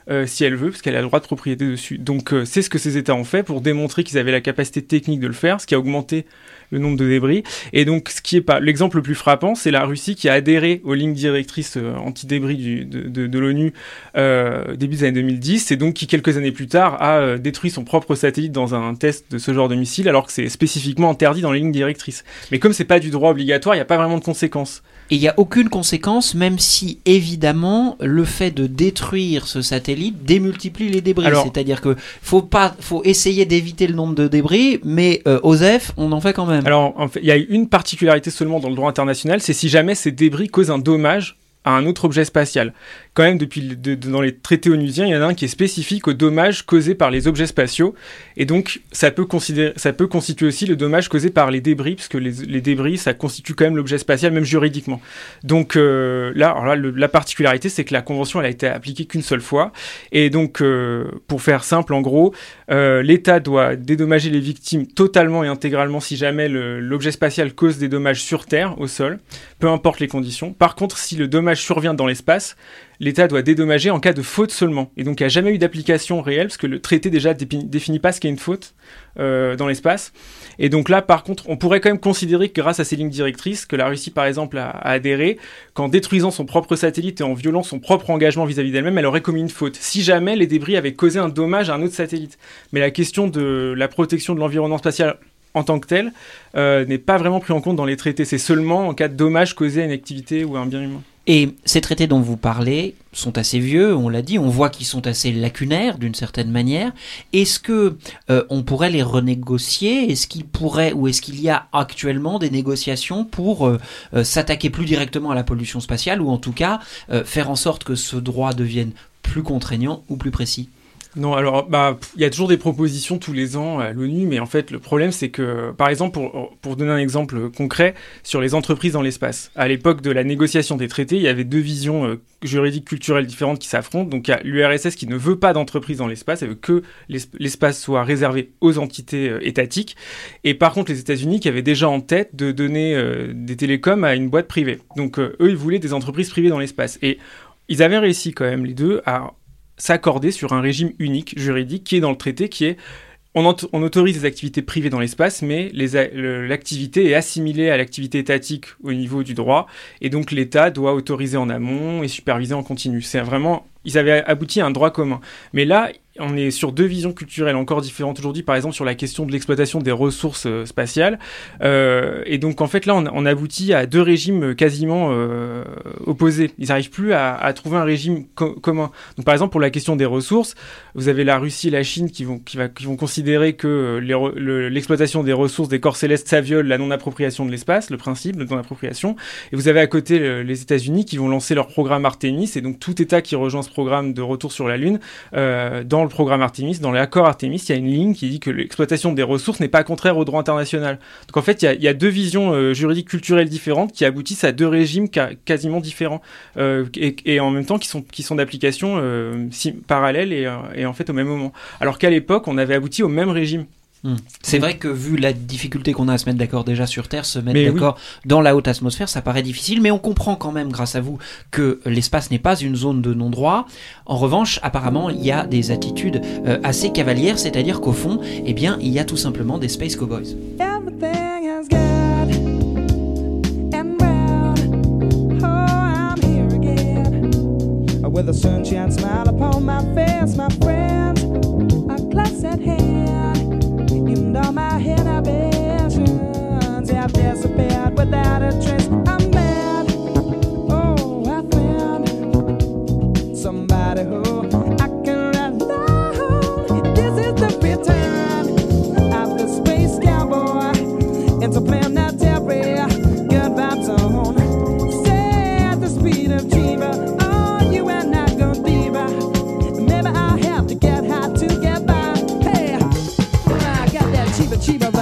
Speaker 6: euh, si elle veut, parce qu'elle a le droit de propriété dessus. Donc euh, c'est ce que ces États ont fait pour démontrer qu'ils avaient la capacité technique de le faire, ce qui a augmenté le nombre de débris. Et donc ce qui est pas l'exemple le plus frappant, c'est la Russie qui a adhéré aux lignes directrices euh, anti-débris de, de- de l'ONU euh, début des années 2010, et donc qui quelques années plus tard a euh, détruit son propre satellite dans un test de ce genre de missile, alors que c'est spécifiquement interdit dans les lignes directrices. Mais comme c'est pas du droit obligatoire, il n'y a pas vraiment de conséquences.
Speaker 4: Et il n'y a aucune conséquence, même si évidemment le fait de détruire ce satellite démultiplie les débris. C'est-à-dire que faut pas, faut essayer d'éviter le nombre de débris, mais euh, OSEF, on en fait quand même.
Speaker 6: Alors, en fait, il y a une particularité seulement dans le droit international, c'est si jamais ces débris causent un dommage à un autre objet spatial. Quand même, depuis dans les traités onusiens, il y en a un qui est spécifique aux dommages causés par les objets spatiaux, et donc ça peut, considérer, ça peut constituer aussi le dommage causé par les débris, parce que les, débris, ça constitue quand même l'objet spatial, même juridiquement. Donc euh, là, alors là la particularité, c'est que la convention, elle a été appliquée qu'une seule fois, et donc euh, pour faire simple, en gros, euh, l'État doit dédommager les victimes totalement et intégralement si jamais l'objet spatial cause des dommages sur Terre, au sol, peu importe les conditions. Par contre, si le dommage survient dans l'espace, l'État doit dédommager en cas de faute seulement. Et donc, il n'y a jamais eu d'application réelle, parce que le traité déjà définit pas ce qu'est une faute euh, dans l'espace. Et donc là, par contre, on pourrait quand même considérer que grâce à ces lignes directrices, que la Russie, par exemple, a, a adhéré, qu'en détruisant son propre satellite et en violant son propre engagement vis-à-vis d'elle-même, elle aurait commis une faute. Si jamais les débris avaient causé un dommage à un autre satellite. Mais la question de la protection de l'environnement spatial en tant que tel euh, n'est pas vraiment pris en compte dans les traités. C'est seulement en cas de dommage causé à une activité ou à un bien humain.
Speaker 4: Et ces traités dont vous parlez sont assez vieux, on l'a dit, on voit qu'ils sont assez lacunaires d'une certaine manière. Est-ce que euh, on pourrait les renégocier? Est-ce qu'il pourrait ou est-ce qu'il y a actuellement des négociations pour euh, euh, s'attaquer plus directement à la pollution spatiale ou en tout cas euh, faire en sorte que ce droit devienne plus contraignant ou plus précis?
Speaker 6: Non, alors, bah, il y a toujours des propositions tous les ans à l'ONU, mais en fait, le problème, c'est que, par exemple, pour, pour donner un exemple concret, sur les entreprises dans l'espace, à l'époque de la négociation des traités, il y avait deux visions euh, juridiques culturelles différentes qui s'affrontent. Donc, il y a l'URSS qui ne veut pas d'entreprise dans l'espace, elle veut que l'es- l'espace soit réservé aux entités euh, étatiques. Et par contre, les États-Unis qui avaient déjà en tête de donner euh, des télécoms à une boîte privée. Donc, eux, ils voulaient des entreprises privées dans l'espace. Et ils avaient réussi quand même, les deux, à s'accorder sur un régime unique juridique qui est dans le traité, qui est on, autorise des activités privées dans l'espace, mais les l'activité est assimilée à l'activité étatique au niveau du droit, et donc l'État doit autoriser en amont et superviser en continu. C'est vraiment, ils avaient abouti à un droit commun. Mais là, on est sur deux visions culturelles encore différentes aujourd'hui, par exemple sur la question de l'exploitation des ressources euh, spatiales. Euh, et donc en fait là, on, aboutit à deux régimes quasiment euh, opposés. Ils n'arrivent plus à, trouver un régime co- commun. Donc par exemple pour la question des ressources, vous avez la Russie et la Chine qui vont, considérer que l'exploitation des ressources des corps célestes, ça viole la non-appropriation de l'espace, le principe de non-appropriation. Et vous avez à côté le- les États-Unis qui vont lancer leur programme Artemis, et donc tout État qui rejoint ce programme de retour sur la Lune, dans le programme Artemis, dans l'accord Artemis, il y a une ligne qui dit que l'exploitation des ressources n'est pas contraire au droit international. Donc en fait, il y a, deux visions euh, juridiques culturelles différentes qui aboutissent à deux régimes quasiment différents, euh, et, en même temps qui sont, d'application euh, parallèle et en fait au même moment. Alors qu'à l'époque, on avait abouti au même régime.
Speaker 4: C'est vrai que vu la difficulté qu'on a à se mettre d'accord déjà sur Terre, se mettre
Speaker 6: oui.
Speaker 4: d'accord dans la haute atmosphère, ça paraît difficile, mais on comprend quand même, grâce à vous, que l'espace n'est pas une zone de non-droit. En revanche, apparemment, il y a des attitudes euh, assez cavalières, c'est-à-dire qu'au fond, eh bien, il y a tout simplement des Space Cowboys.
Speaker 8: With a sunshine smile upon my face, my. head of have disappeared without a trace. Cheeba.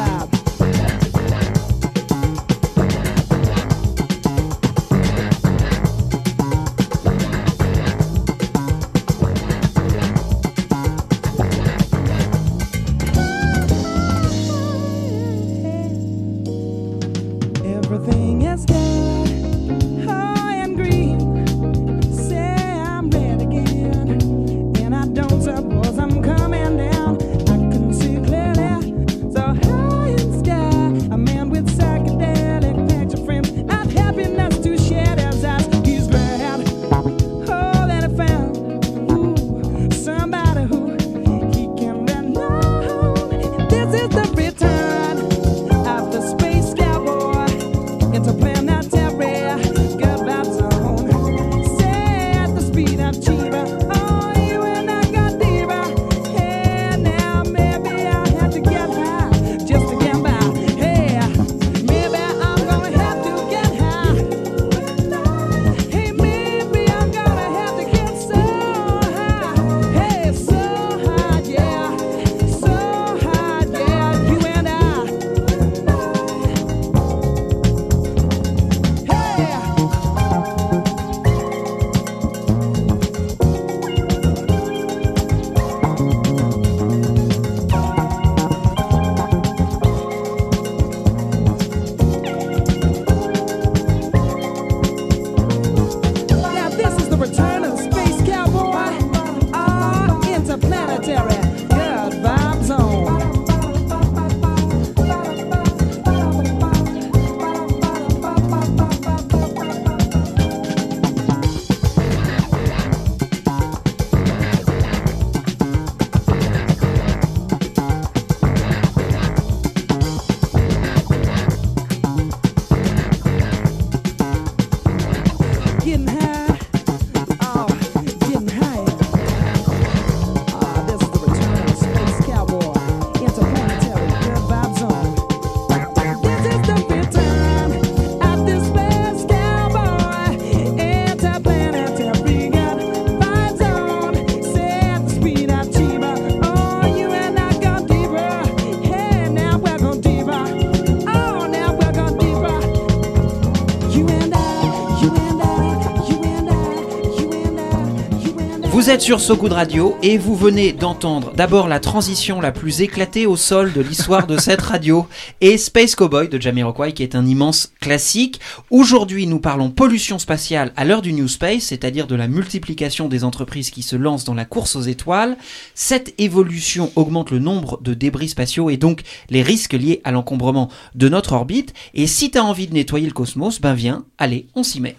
Speaker 4: Vous êtes sur So Good Radio et vous venez d'entendre d'abord la transition la plus éclatée au sol de l'histoire de cette radio et Space Cowboy de Jamiroquai qui est un immense classique. Aujourd'hui, nous parlons pollution spatiale à l'heure du New Space, c'est-à-dire de la multiplication des entreprises qui se lancent dans la course aux étoiles. Cette évolution augmente le nombre de débris spatiaux et donc les risques liés à l'encombrement de notre orbite. Et si tu as envie de nettoyer le cosmos, ben viens, allez, on s'y met.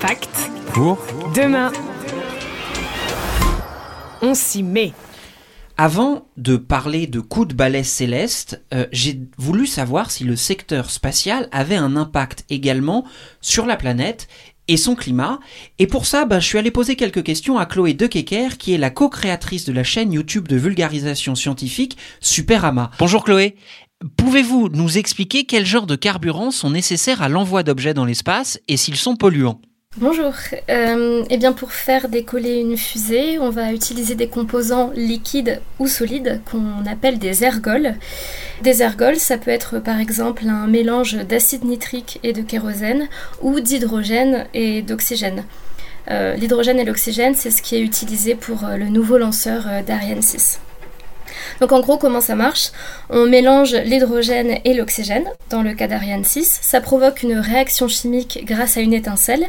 Speaker 2: Pacte.
Speaker 3: Pour
Speaker 2: Demain. On s'y met.
Speaker 4: Avant de parler de coups de balai céleste, euh, j'ai voulu savoir si le secteur spatial avait un impact également sur la planète et son climat. Et pour ça, bah, je suis allé poser quelques questions à Chloé Dekeker, qui est la co-créatrice de la chaîne YouTube de vulgarisation scientifique Superama. Bonjour Chloé. Pouvez-vous nous expliquer quel genre de carburants sont nécessaires à l'envoi d'objets dans l'espace et s'ils sont polluants?
Speaker 9: Bonjour. Euh, eh bien, pour faire décoller une fusée, on va utiliser des composants liquides ou solides qu'on appelle des ergols. Des ergols, ça peut être par exemple un mélange d'acide nitrique et de kérosène ou d'hydrogène et d'oxygène. Euh, L'hydrogène et l'oxygène, c'est ce qui est utilisé pour euh, le nouveau lanceur d'Ariane 6. Donc en gros, comment ça marche? On mélange l'hydrogène et l'oxygène, dans le cas d'Ariane 6. Ça provoque une réaction chimique grâce à une étincelle.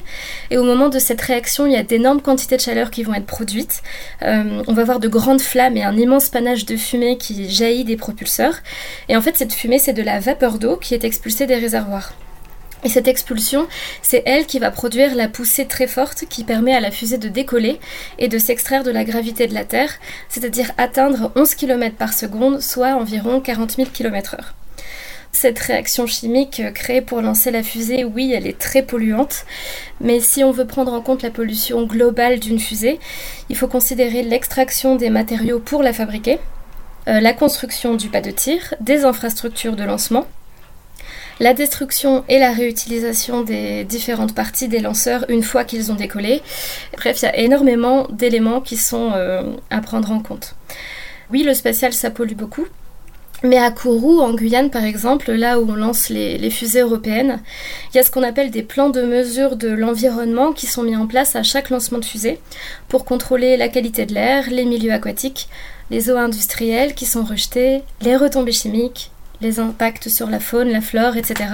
Speaker 9: Et au moment de cette réaction, il y a d'énormes quantités de chaleur qui vont être produites. Euh, on va voir de grandes flammes et un immense panache de fumée qui jaillit des propulseurs. Et en fait, cette fumée, c'est de la vapeur d'eau qui est expulsée des réservoirs. Et cette expulsion, c'est elle qui va produire la poussée très forte qui permet à la fusée de décoller et de s'extraire de la gravité de la Terre, c'est-à-dire atteindre 11 km par seconde, soit environ 40 000 km/h. Cette réaction chimique euh, créée pour lancer la fusée, oui, elle est très polluante, mais si on veut prendre en compte la pollution globale d'une fusée, il faut considérer l'extraction des matériaux pour la fabriquer, euh, la construction du pas de tir, des infrastructures de lancement, la destruction et la réutilisation des différentes parties des lanceurs une fois qu'ils ont décollé. Bref, il y a énormément d'éléments qui sont euh, à prendre en compte. Oui, le spatial, ça pollue beaucoup. Mais à Kourou, en Guyane par exemple, là où on lance les, les fusées européennes, il y a ce qu'on appelle des plans de mesure de l'environnement qui sont mis en place à chaque lancement de fusée pour contrôler la qualité de l'air, les milieux aquatiques, les eaux industrielles qui sont rejetées, les retombées chimiques, les impacts sur la faune, la flore, etc.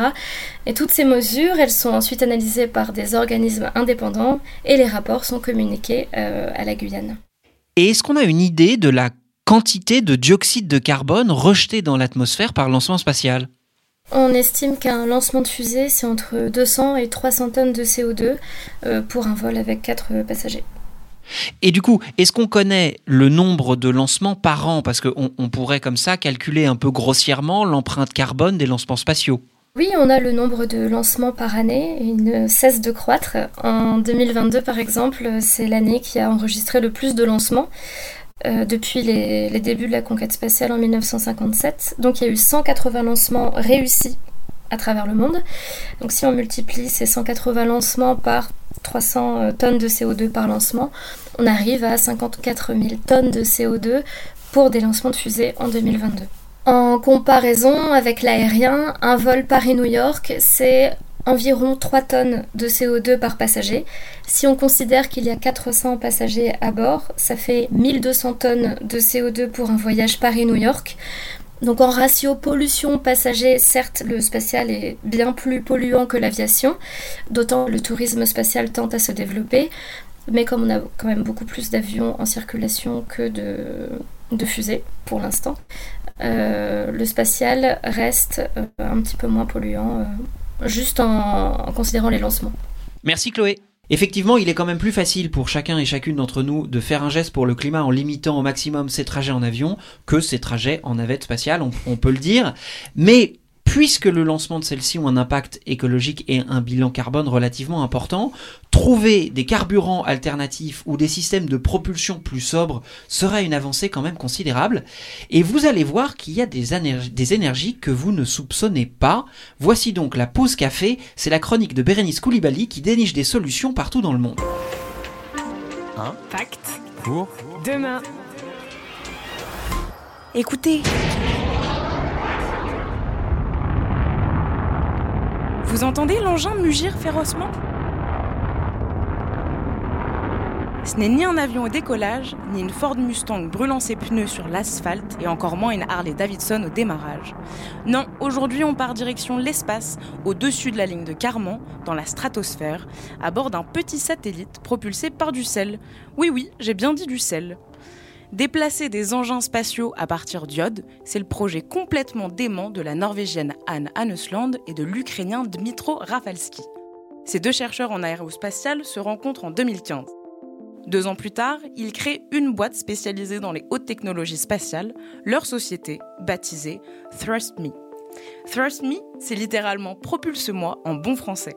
Speaker 9: Et toutes ces mesures, elles sont ensuite analysées par des organismes indépendants et les rapports sont communiqués euh, à la Guyane.
Speaker 4: Et est-ce qu'on a une idée de la quantité de dioxyde de carbone rejeté dans l'atmosphère par lancement spatial?
Speaker 9: On estime qu'un lancement de fusée, c'est entre 200 et 300 tonnes de CO2 euh, pour un vol avec 4 passagers.
Speaker 4: Et du coup, est-ce qu'on connaît le nombre de lancements par an? Parce qu'on on pourrait comme ça calculer un peu grossièrement l'empreinte carbone des lancements spatiaux.
Speaker 9: Oui, on a le nombre de lancements par année, il ne cesse de croître. En 2022, par exemple, c'est l'année qui a enregistré le plus de lancements. euh, depuis les, les débuts de la conquête spatiale en 1957. Donc il y a eu 180 lancements réussis à travers le monde. Donc si on multiplie ces 180 lancements par 300 euh, tonnes de CO2 par lancement, on arrive à 54 000 tonnes de CO2 pour des lancements de fusées en 2022. En comparaison avec l'aérien, un vol Paris-New York, c'est environ 3 tonnes de CO2 par passager. Si on considère qu'il y a 400 passagers à bord, ça fait 1200 tonnes de CO2 pour un voyage Paris-New York. Donc en ratio pollution passager, certes le spatial est bien plus polluant que l'aviation, d'autant le tourisme spatial tente à se développer, mais comme on a quand même beaucoup plus d'avions en circulation que de, fusées pour l'instant, euh, le spatial reste euh, un petit peu moins polluant, euh, juste en considérant les lancements.
Speaker 4: Merci Chloé. Effectivement, il est quand même plus facile pour chacun et chacune d'entre nous de faire un geste pour le climat en limitant au maximum ses trajets en avion que ses trajets en navette spatiale, on, peut le dire. Mais puisque le lancement de celle-ci ont un impact écologique et un bilan carbone relativement important, trouver des carburants alternatifs ou des systèmes de propulsion plus sobres serait une avancée quand même considérable. Et vous allez voir qu'il y a des, énerg- des énergies que vous ne soupçonnez pas. Voici donc la pause café, c'est la chronique de Bérénice Koulibaly qui déniche des solutions partout dans le monde.
Speaker 2: Pacte.
Speaker 3: Pour?
Speaker 2: Demain.
Speaker 1: Écoutez.
Speaker 2: Vous entendez l'engin mugir férocement Ce n'est ni un avion au décollage, ni une Ford Mustang brûlant ses pneus sur l'asphalte, et encore moins une Harley Davidson au démarrage. Non, aujourd'hui on part direction l'espace, au-dessus de la ligne de Carman, dans la stratosphère, à bord d'un petit satellite propulsé par du sel. Oui oui, j'ai bien dit du sel. Déplacer des engins spatiaux à partir d'iode, c'est le projet complètement dément de la Norvégienne Anne Hannesland et de l'Ukrainien Dmitro Rafalski. Ces deux chercheurs en aérospatial se rencontrent en 2015. Deux ans plus tard, ils créent une boîte spécialisée dans les hautes technologies spatiales, leur société, baptisée Thrust Me. Thrust Me, c'est littéralement propulse-moi en bon français.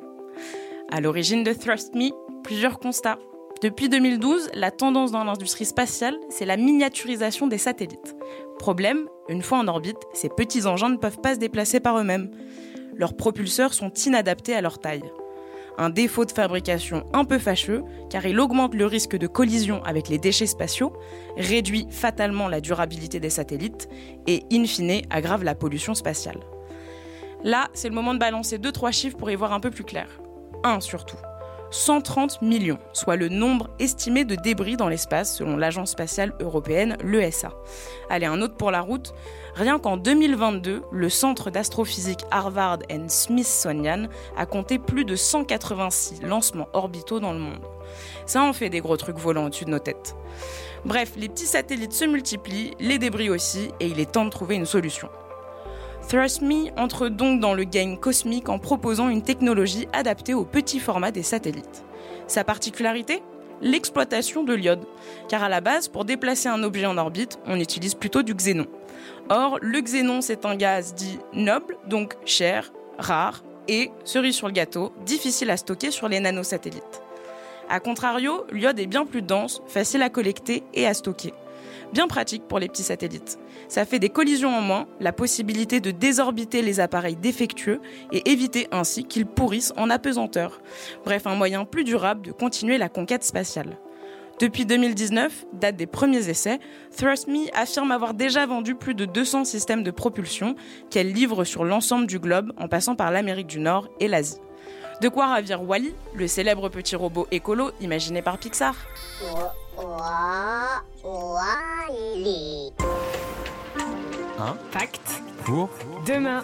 Speaker 2: À l'origine de Thrust Me, plusieurs constats. Depuis 2012, la tendance dans l'industrie spatiale, c'est la miniaturisation des satellites. Problème, une fois en orbite, ces petits engins ne peuvent pas se déplacer par eux-mêmes. Leurs propulseurs sont inadaptés à leur taille. Un défaut de fabrication un peu fâcheux, car il augmente le risque de collision avec les déchets spatiaux, réduit fatalement la durabilité des satellites et, in fine, aggrave la pollution spatiale. Là, c'est le moment de balancer 2-3 chiffres pour y voir un peu plus clair. 1 surtout. 130 millions, soit le nombre estimé de débris dans l'espace selon l'agence spatiale européenne, l'ESA. Allez, un autre pour la route. Rien qu'en 2022, le centre d'astrophysique Harvard and Smithsonian a compté plus de 186 lancements orbitaux dans le monde. Ça en fait des gros trucs volants au-dessus de nos têtes. Bref, les petits satellites se multiplient, les débris aussi, et il est temps de trouver une solution. Thrust Me entre donc dans le game cosmique en proposant une technologie adaptée au petit format des satellites. Sa particularité L'exploitation de l'iode. Car à la base, pour déplacer un objet en orbite, on utilise plutôt du xénon. Or, le xénon, c'est un gaz dit noble, donc cher, rare, et, cerise sur le gâteau, difficile à stocker sur les nanosatellites. A contrario, l'iode est bien plus dense, facile à collecter et à stocker. Bien pratique pour les petits satellites. Ça fait des collisions en moins, la possibilité de désorbiter les appareils défectueux et éviter ainsi qu'ils pourrissent en apesanteur. Bref, un moyen plus durable de continuer la conquête spatiale. Depuis 2019, date des premiers essais, Thrust Me affirme avoir déjà vendu plus de 200 systèmes de propulsion qu'elle livre sur l'ensemble du globe en passant par l'Amérique du Nord et l'Asie. De quoi ravir Wally, le célèbre petit robot écolo imaginé par Pixar?
Speaker 10: Fact. Pour. Demain.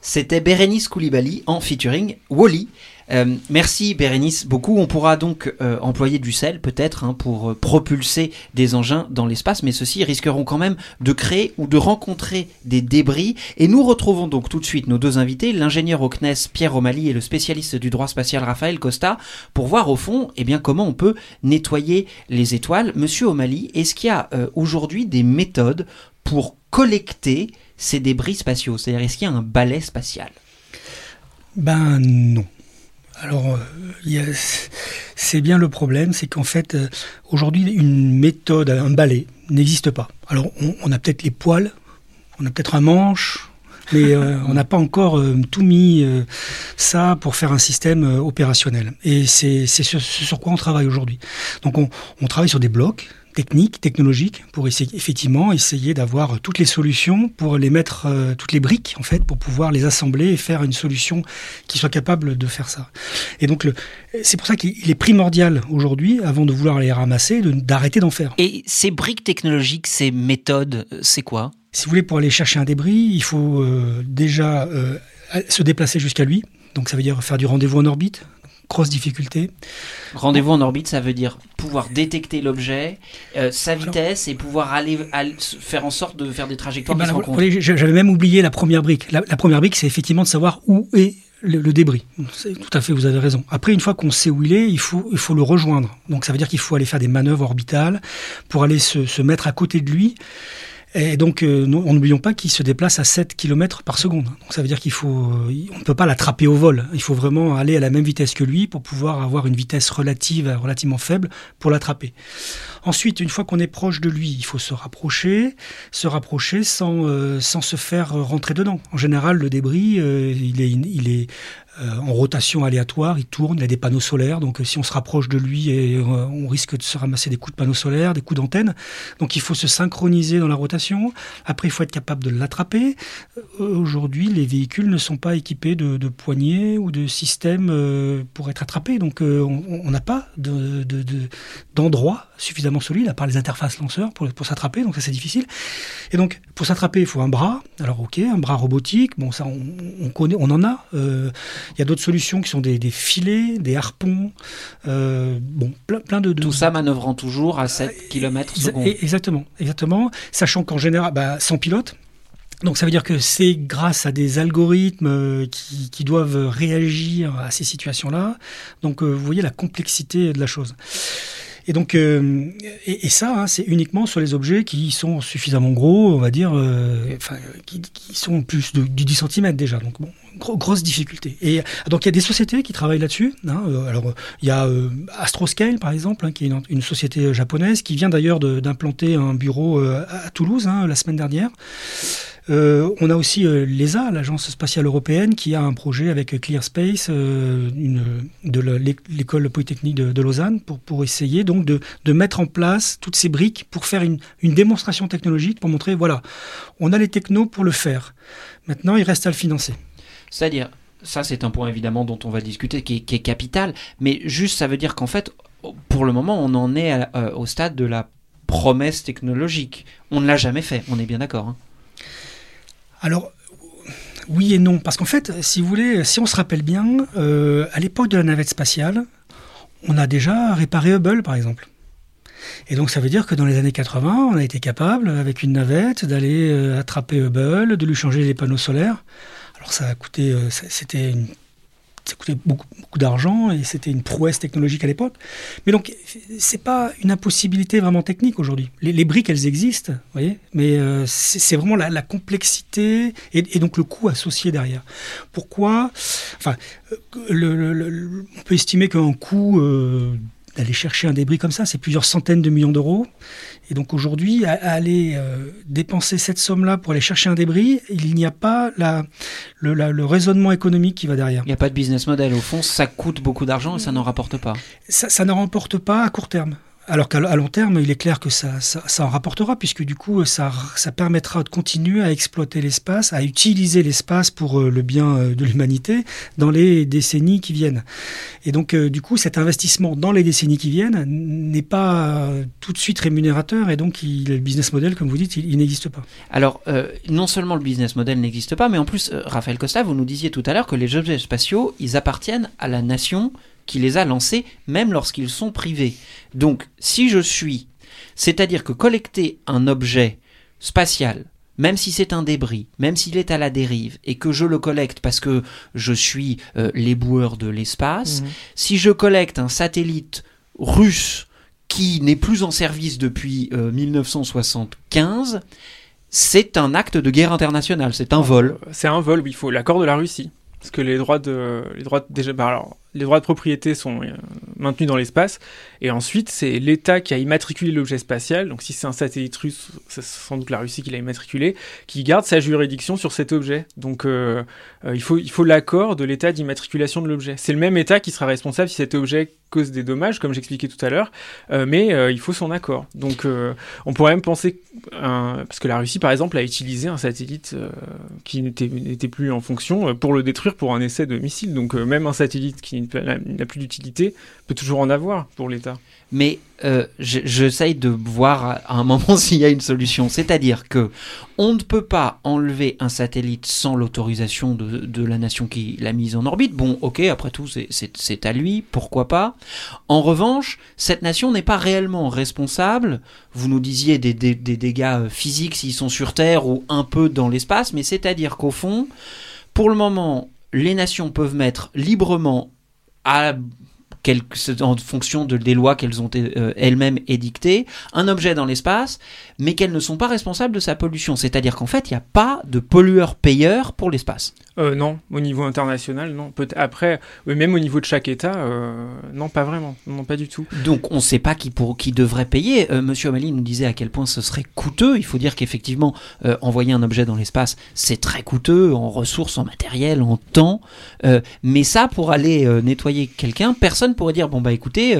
Speaker 4: C'était Bérénice Koulibaly en featuring Wally. Euh, merci Bérénice beaucoup. On pourra donc euh, employer du sel peut-être hein, pour euh, propulser des engins dans l'espace, mais ceux-ci risqueront quand même de créer ou de rencontrer des débris. Et nous retrouvons donc tout de suite nos deux invités, l'ingénieur au CNES Pierre O'Malley et le spécialiste du droit spatial Raphaël Costa, pour voir au fond eh bien, comment on peut nettoyer les étoiles. Monsieur O'Malley, est-ce qu'il y a aujourd'hui des méthodes pour collecter ces débris spatiaux? C'est-à-dire est-ce qu'il y a un balai spatial?
Speaker 5: Ben non. Alors, euh, c'est bien le problème, c'est qu'en fait, euh, aujourd'hui, une méthode, un balai, n'existe pas. Alors, on, on a peut-être les poils, on a peut-être un manche, mais euh, on n'a pas encore euh, tout mis euh, ça pour faire un système opérationnel. Et c'est ce sur quoi on travaille aujourd'hui. Donc, on, on travaille sur des blocs techniques, technologiques, pour essayer effectivement essayer d'avoir toutes les solutions, pour les mettre euh, toutes les briques en fait, pour pouvoir les assembler et faire une solution qui soit capable de faire ça. Et donc c'est pour ça qu'il est primordial aujourd'hui, avant de vouloir les ramasser, de- d'arrêter d'en faire.
Speaker 4: Et ces briques technologiques, ces méthodes, euh, c'est quoi?
Speaker 5: Si vous voulez, pour aller chercher un débris, il faut euh, déjà euh, se déplacer jusqu'à lui. Donc ça veut dire faire du rendez-vous en orbite, grosse difficulté.
Speaker 4: Rendez-vous en orbite, ça veut dire pouvoir détecter l'objet, euh, sa vitesse et pouvoir aller, faire en sorte de faire des
Speaker 5: Eh
Speaker 4: trajectoires
Speaker 5: ben,
Speaker 4: qui se
Speaker 5: vous voyez, J'avais même oublié la première brique. La, la première brique, c'est effectivement de savoir où est le, le débris. Tout à fait, vous avez raison. Après, une fois qu'on sait où il est, il faut, il faut le rejoindre. Donc ça veut dire qu'il faut aller faire des manœuvres orbitales pour aller se, se mettre à côté de lui. Et donc, euh, nous- n'oublions pas qu'il se déplace à 7 km par seconde. Donc ça veut dire qu'il faut, euh, on ne peut pas l'attraper au vol. Il faut vraiment aller à la même vitesse que lui pour pouvoir avoir une vitesse relative, relativement faible pour l'attraper. Ensuite, une fois qu'on est proche de lui, il faut se rapprocher, se rapprocher sans, euh, sans se faire rentrer dedans. En général, le débris, il est, il est en rotation aléatoire, il tourne, il a des panneaux solaires, donc euh, si on se rapproche de lui, euh, on risque de se ramasser des coups de panneaux solaires, des coups d'antenne. Donc il faut se synchroniser dans la rotation. Après, il faut être capable de l'attraper. Euh, Aujourd'hui, les véhicules ne sont pas équipés de, de poignées ou de systèmes euh, pour être attrapés, donc euh, on n'a pas de, de, de- d'endroit suffisamment solide, à part les interfaces lanceurs, pour, s'attraper, donc ça c'est difficile. Et donc, pour s'attraper, il faut un bras. Alors, ok, un bras robotique. Bon, ça, on, on connaît, on en a. Euh, Il y a d'autres solutions qui sont des, des filets, des harpons. euh, bon, plein, plein de, de-
Speaker 4: Tout ça manœuvrant toujours à 7 km
Speaker 5: Exa-
Speaker 4: secondes.
Speaker 5: e- Exactement, exactement. Sachant qu'en général, bah, sans pilote. Donc ça veut dire que c'est grâce à des algorithmes euh, qui, qui doivent réagir à ces situations-là. Donc euh, vous voyez la complexité de la chose. Et donc euh, et, et ça, hein, c'est uniquement sur les objets qui sont suffisamment gros, on va dire, euh, enfin, qui, qui sont plus de, du 10 cm déjà. Donc bon, gros- grosse difficulté. Et donc il y a des sociétés qui travaillent là-dessus. hein. Euh, alors il y a euh, Astroscale par exemple, hein, qui est une, une société japonaise qui vient d'ailleurs d'implanter un bureau à à Toulouse hein, la semaine dernière. Euh, on a aussi euh, l'ESA, l'Agence spatiale européenne, qui a un projet avec ClearSpace, euh, une, de l'école polytechnique de, Lausanne, pour, essayer donc de, mettre en place toutes ces briques pour faire une, démonstration technologique, pour montrer, voilà, on a les technos pour le faire. Maintenant, il reste à le financer.
Speaker 4: C'est-à-dire, ça c'est un point évidemment dont on va discuter qui est, capital, mais juste ça veut dire qu'en fait, pour le moment, on en est euh, au stade de la promesse technologique. On ne l'a jamais fait, on est bien d'accord. hein.
Speaker 5: Alors, oui et non, parce qu'en fait, si vous voulez, si on se rappelle bien, euh, à l'époque de la navette spatiale, on a déjà réparé Hubble, par exemple. Et donc ça veut dire que dans les années 80, on a été capable, avec une navette, d'aller euh, attraper Hubble, de lui changer les panneaux solaires. Alors ça a coûté, euh, c'était ça coûtait beaucoup, beaucoup d'argent et c'était une prouesse technologique à l'époque. Mais donc c'est pas une impossibilité vraiment technique aujourd'hui. Les, briques elles existent, vous voyez, mais euh, c'est vraiment la, complexité et, donc le coût associé derrière. Pourquoi? Enfin, euh, on peut estimer qu'un coût euh, d'aller chercher un débris comme ça, c'est plusieurs centaines de millions d'euros. Et donc aujourd'hui, à, à aller euh, dépenser cette somme-là pour aller chercher un débris, il n'y a pas la, le, la- le raisonnement économique qui va derrière.
Speaker 4: Il n'y a pas de business model. Au fond, ça coûte beaucoup d'argent et ça n'en rapporte pas.
Speaker 5: Ça, ça ne remporte pas à court terme. Alors qu'à long terme, il est clair que ça, ça, en rapportera, puisque du coup, ça, ça permettra de continuer à exploiter l'espace, à utiliser l'espace pour euh, le bien euh, de l'humanité dans les décennies qui viennent. Et donc, euh, du coup, cet investissement dans les décennies qui viennent n'est pas tout de suite rémunérateur, et donc le business model, comme vous dites, il, n'existe pas.
Speaker 4: Alors, non seulement le business model n'existe pas, mais en plus, Raphaël Costa, vous nous disiez tout à l'heure que les objets spatiaux, ils appartiennent à la nation qui les a lancés, même lorsqu'ils sont privés. Donc, si je suis, c'est-à-dire que collecter un objet spatial, même si c'est un débris, même s'il est à la dérive, et que je le collecte parce que je suis euh, l'éboueur de l'espace,
Speaker 6: Mhm.
Speaker 4: si je collecte un satellite russe qui n'est plus en service depuis euh, 1975, c'est un acte de guerre internationale, c'est un vol.
Speaker 6: Euh, C'est un vol, oui, il faut l'accord de la Russie. Parce que les droits de, les droits de- déjà, bah alors, les droits de propriété sont euh, maintenus dans l'espace, et ensuite c'est l'État qui a immatriculé l'objet spatial. Donc si c'est un satellite russe, c'est sans doute la Russie qui l'a immatriculé, qui garde sa juridiction sur cet objet. Donc euh, euh, il faut, l'accord de l'État d'immatriculation de l'objet. C'est le même État qui sera responsable si cet objet cause des dommages, comme j'expliquais tout à l'heure, mais il faut son accord. Donc on pourrait même penser, parce que la Russie par exemple a utilisé un satellite qui n'était plus en fonction pour le détruire pour un essai de missile. Donc même un satellite qui n'a plus d'utilité peut toujours en avoir pour l'État.
Speaker 4: Mais euh, je- j'essaye de voir à, un moment s'il y a une solution. C'est-à-dire que on ne peut pas enlever un satellite sans l'autorisation de, de la nation qui l'a mise en orbite. Bon, ok, après tout, c'est- à lui, pourquoi pas. En revanche, cette nation n'est pas réellement responsable. Vous nous disiez des, des- des dégâts physiques s'ils sont sur Terre ou un peu dans l'espace, mais c'est-à-dire qu'au fond, pour le moment, les nations peuvent mettre librement à en fonction de, des lois qu'elles ont euh, elles-mêmes édictées, un objet dans l'espace, mais qu'elles ne sont pas responsables de sa pollution. C'est-à-dire qu'en fait, il n'y a pas de pollueur-payeur pour l'espace.
Speaker 6: Euh, non, au niveau international, non. Peut après, même au niveau de chaque État, euh, non, pas vraiment, non, pas du tout.
Speaker 4: Donc on ne sait pas qui, pour, qui devrait payer. Euh, Monsieur O'Malley nous disait à quel point ce serait coûteux. Il faut dire qu'effectivement, euh, envoyer un objet dans l'espace, c'est très coûteux en ressources, en matériel, en temps. Euh, mais ça, pour aller euh, nettoyer quelqu'un, personne pourrait dire, bon bah écoutez,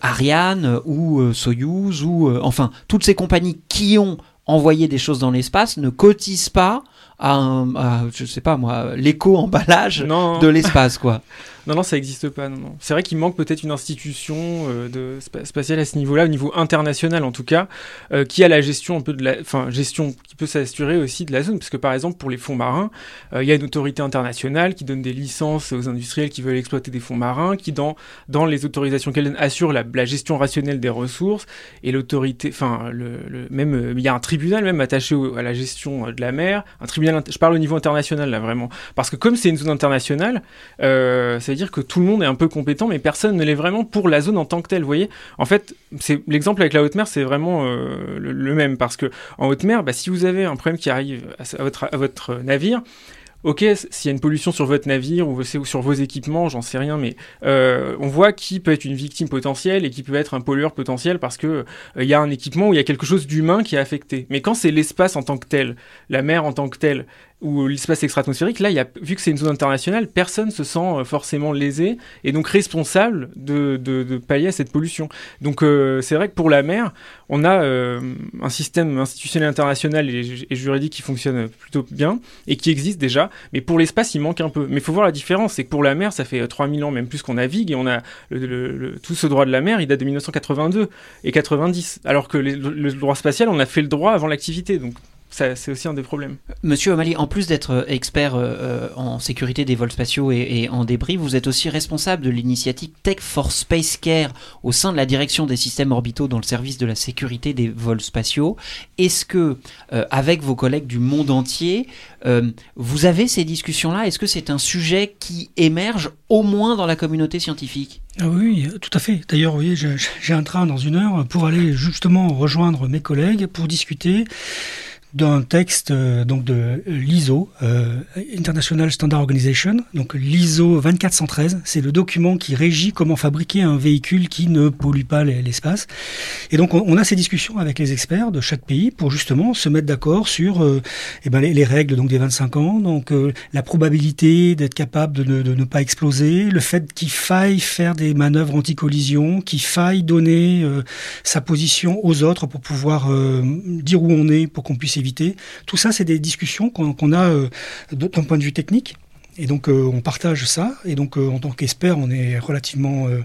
Speaker 4: Ariane ou Soyuz ou enfin toutes ces compagnies qui ont envoyé des choses dans l'espace ne cotisent pas à, un, à, je sais pas moi, l'éco-emballage
Speaker 6: Non,
Speaker 4: de l'espace quoi.
Speaker 6: non, non, ça n'existe pas. Non, non. C'est vrai qu'il manque peut-être une institution euh, spatiale à ce niveau-là, au niveau international en tout cas, euh, qui a la gestion un peu de la, enfin gestion qui peut s'assurer aussi de la zone, parce que par exemple pour les fonds marins, euh, il y a une autorité internationale qui donne des licences aux industriels qui veulent exploiter des fonds marins, qui dans dans les autorisations qu'elle donne assure la, gestion rationnelle des ressources et l'autorité, enfin le, même il y a un tribunal même attaché à la gestion de la mer, un tribunal, je parle au niveau international là vraiment, parce que comme c'est une zone internationale, ça veut dire que tout le monde est un peu compétent, mais personne ne l'est vraiment pour la zone en tant que telle. Vous voyez, en fait, c'est l'exemple avec la haute mer, c'est vraiment euh, le, même parce que en haute mer, bah, si vous avez un problème qui arrive à, votre, navire. Ok, s'il y a une pollution sur votre navire ou ou sur vos équipements, j'en sais rien, mais euh, on voit qui peut être une victime potentielle et qui peut être un pollueur potentiel parce que euh, il y a un équipement où il y a quelque chose d'humain qui est affecté. Mais quand c'est l'espace en tant que tel, la mer en tant que telle, ou l'espace extra-atmosphérique, là, vu que c'est une zone internationale, personne se sent euh, forcément lésé et donc responsable de, de, pallier à cette pollution. Donc euh, c'est vrai que pour la mer, on a euh, un système institutionnel international et, juridique qui fonctionne plutôt bien et qui existe déjà, mais pour l'espace, il manque un peu. Mais il faut voir la différence, c'est que pour la mer, ça fait euh, 3000 ans, même plus qu'on navigue, et on a tout ce droit de la mer, il date de 1982 et 90, alors que le, droit spatial, on a fait le droit avant l'activité, donc c'est aussi un des problèmes.
Speaker 4: Monsieur O'Malley, en plus d'être euh, expert euh, euh, en sécurité des vols spatiaux et, et en débris, vous êtes aussi responsable de l'initiative Tech for Space Care au sein de la direction des systèmes orbitaux dans le service de la sécurité des vols spatiaux. Est-ce que, euh, avec vos collègues du monde entier, euh, vous avez ces discussions-là? Est-ce que c'est un sujet qui émerge au moins dans la communauté scientifique?
Speaker 5: Ah oui, tout à fait. D'ailleurs, vous voyez, j'ai un train dans une heure pour aller justement rejoindre mes collègues pour discuter d'un texte euh, donc de l'ISO, euh, International Standard Organization, donc l'ISO 2413, c'est le document qui régit comment fabriquer un véhicule qui ne pollue pas l'e- l'espace. Et donc on, a ces discussions avec les experts de chaque pays pour justement se mettre d'accord sur euh, eh ben, les, les règles donc des 25 ans, donc euh, la probabilité d'être capable de ne, de ne pas exploser, le fait qu'il faille faire des manœuvres anti-collision, qu'il faille donner euh, sa position aux autres pour pouvoir euh, dire où on est pour qu'on puisse. Tout ça, c'est des discussions qu'on a euh, d'un point de vue technique. Et donc euh, on partage ça, et donc euh, en tant qu'expert, on est relativement euh,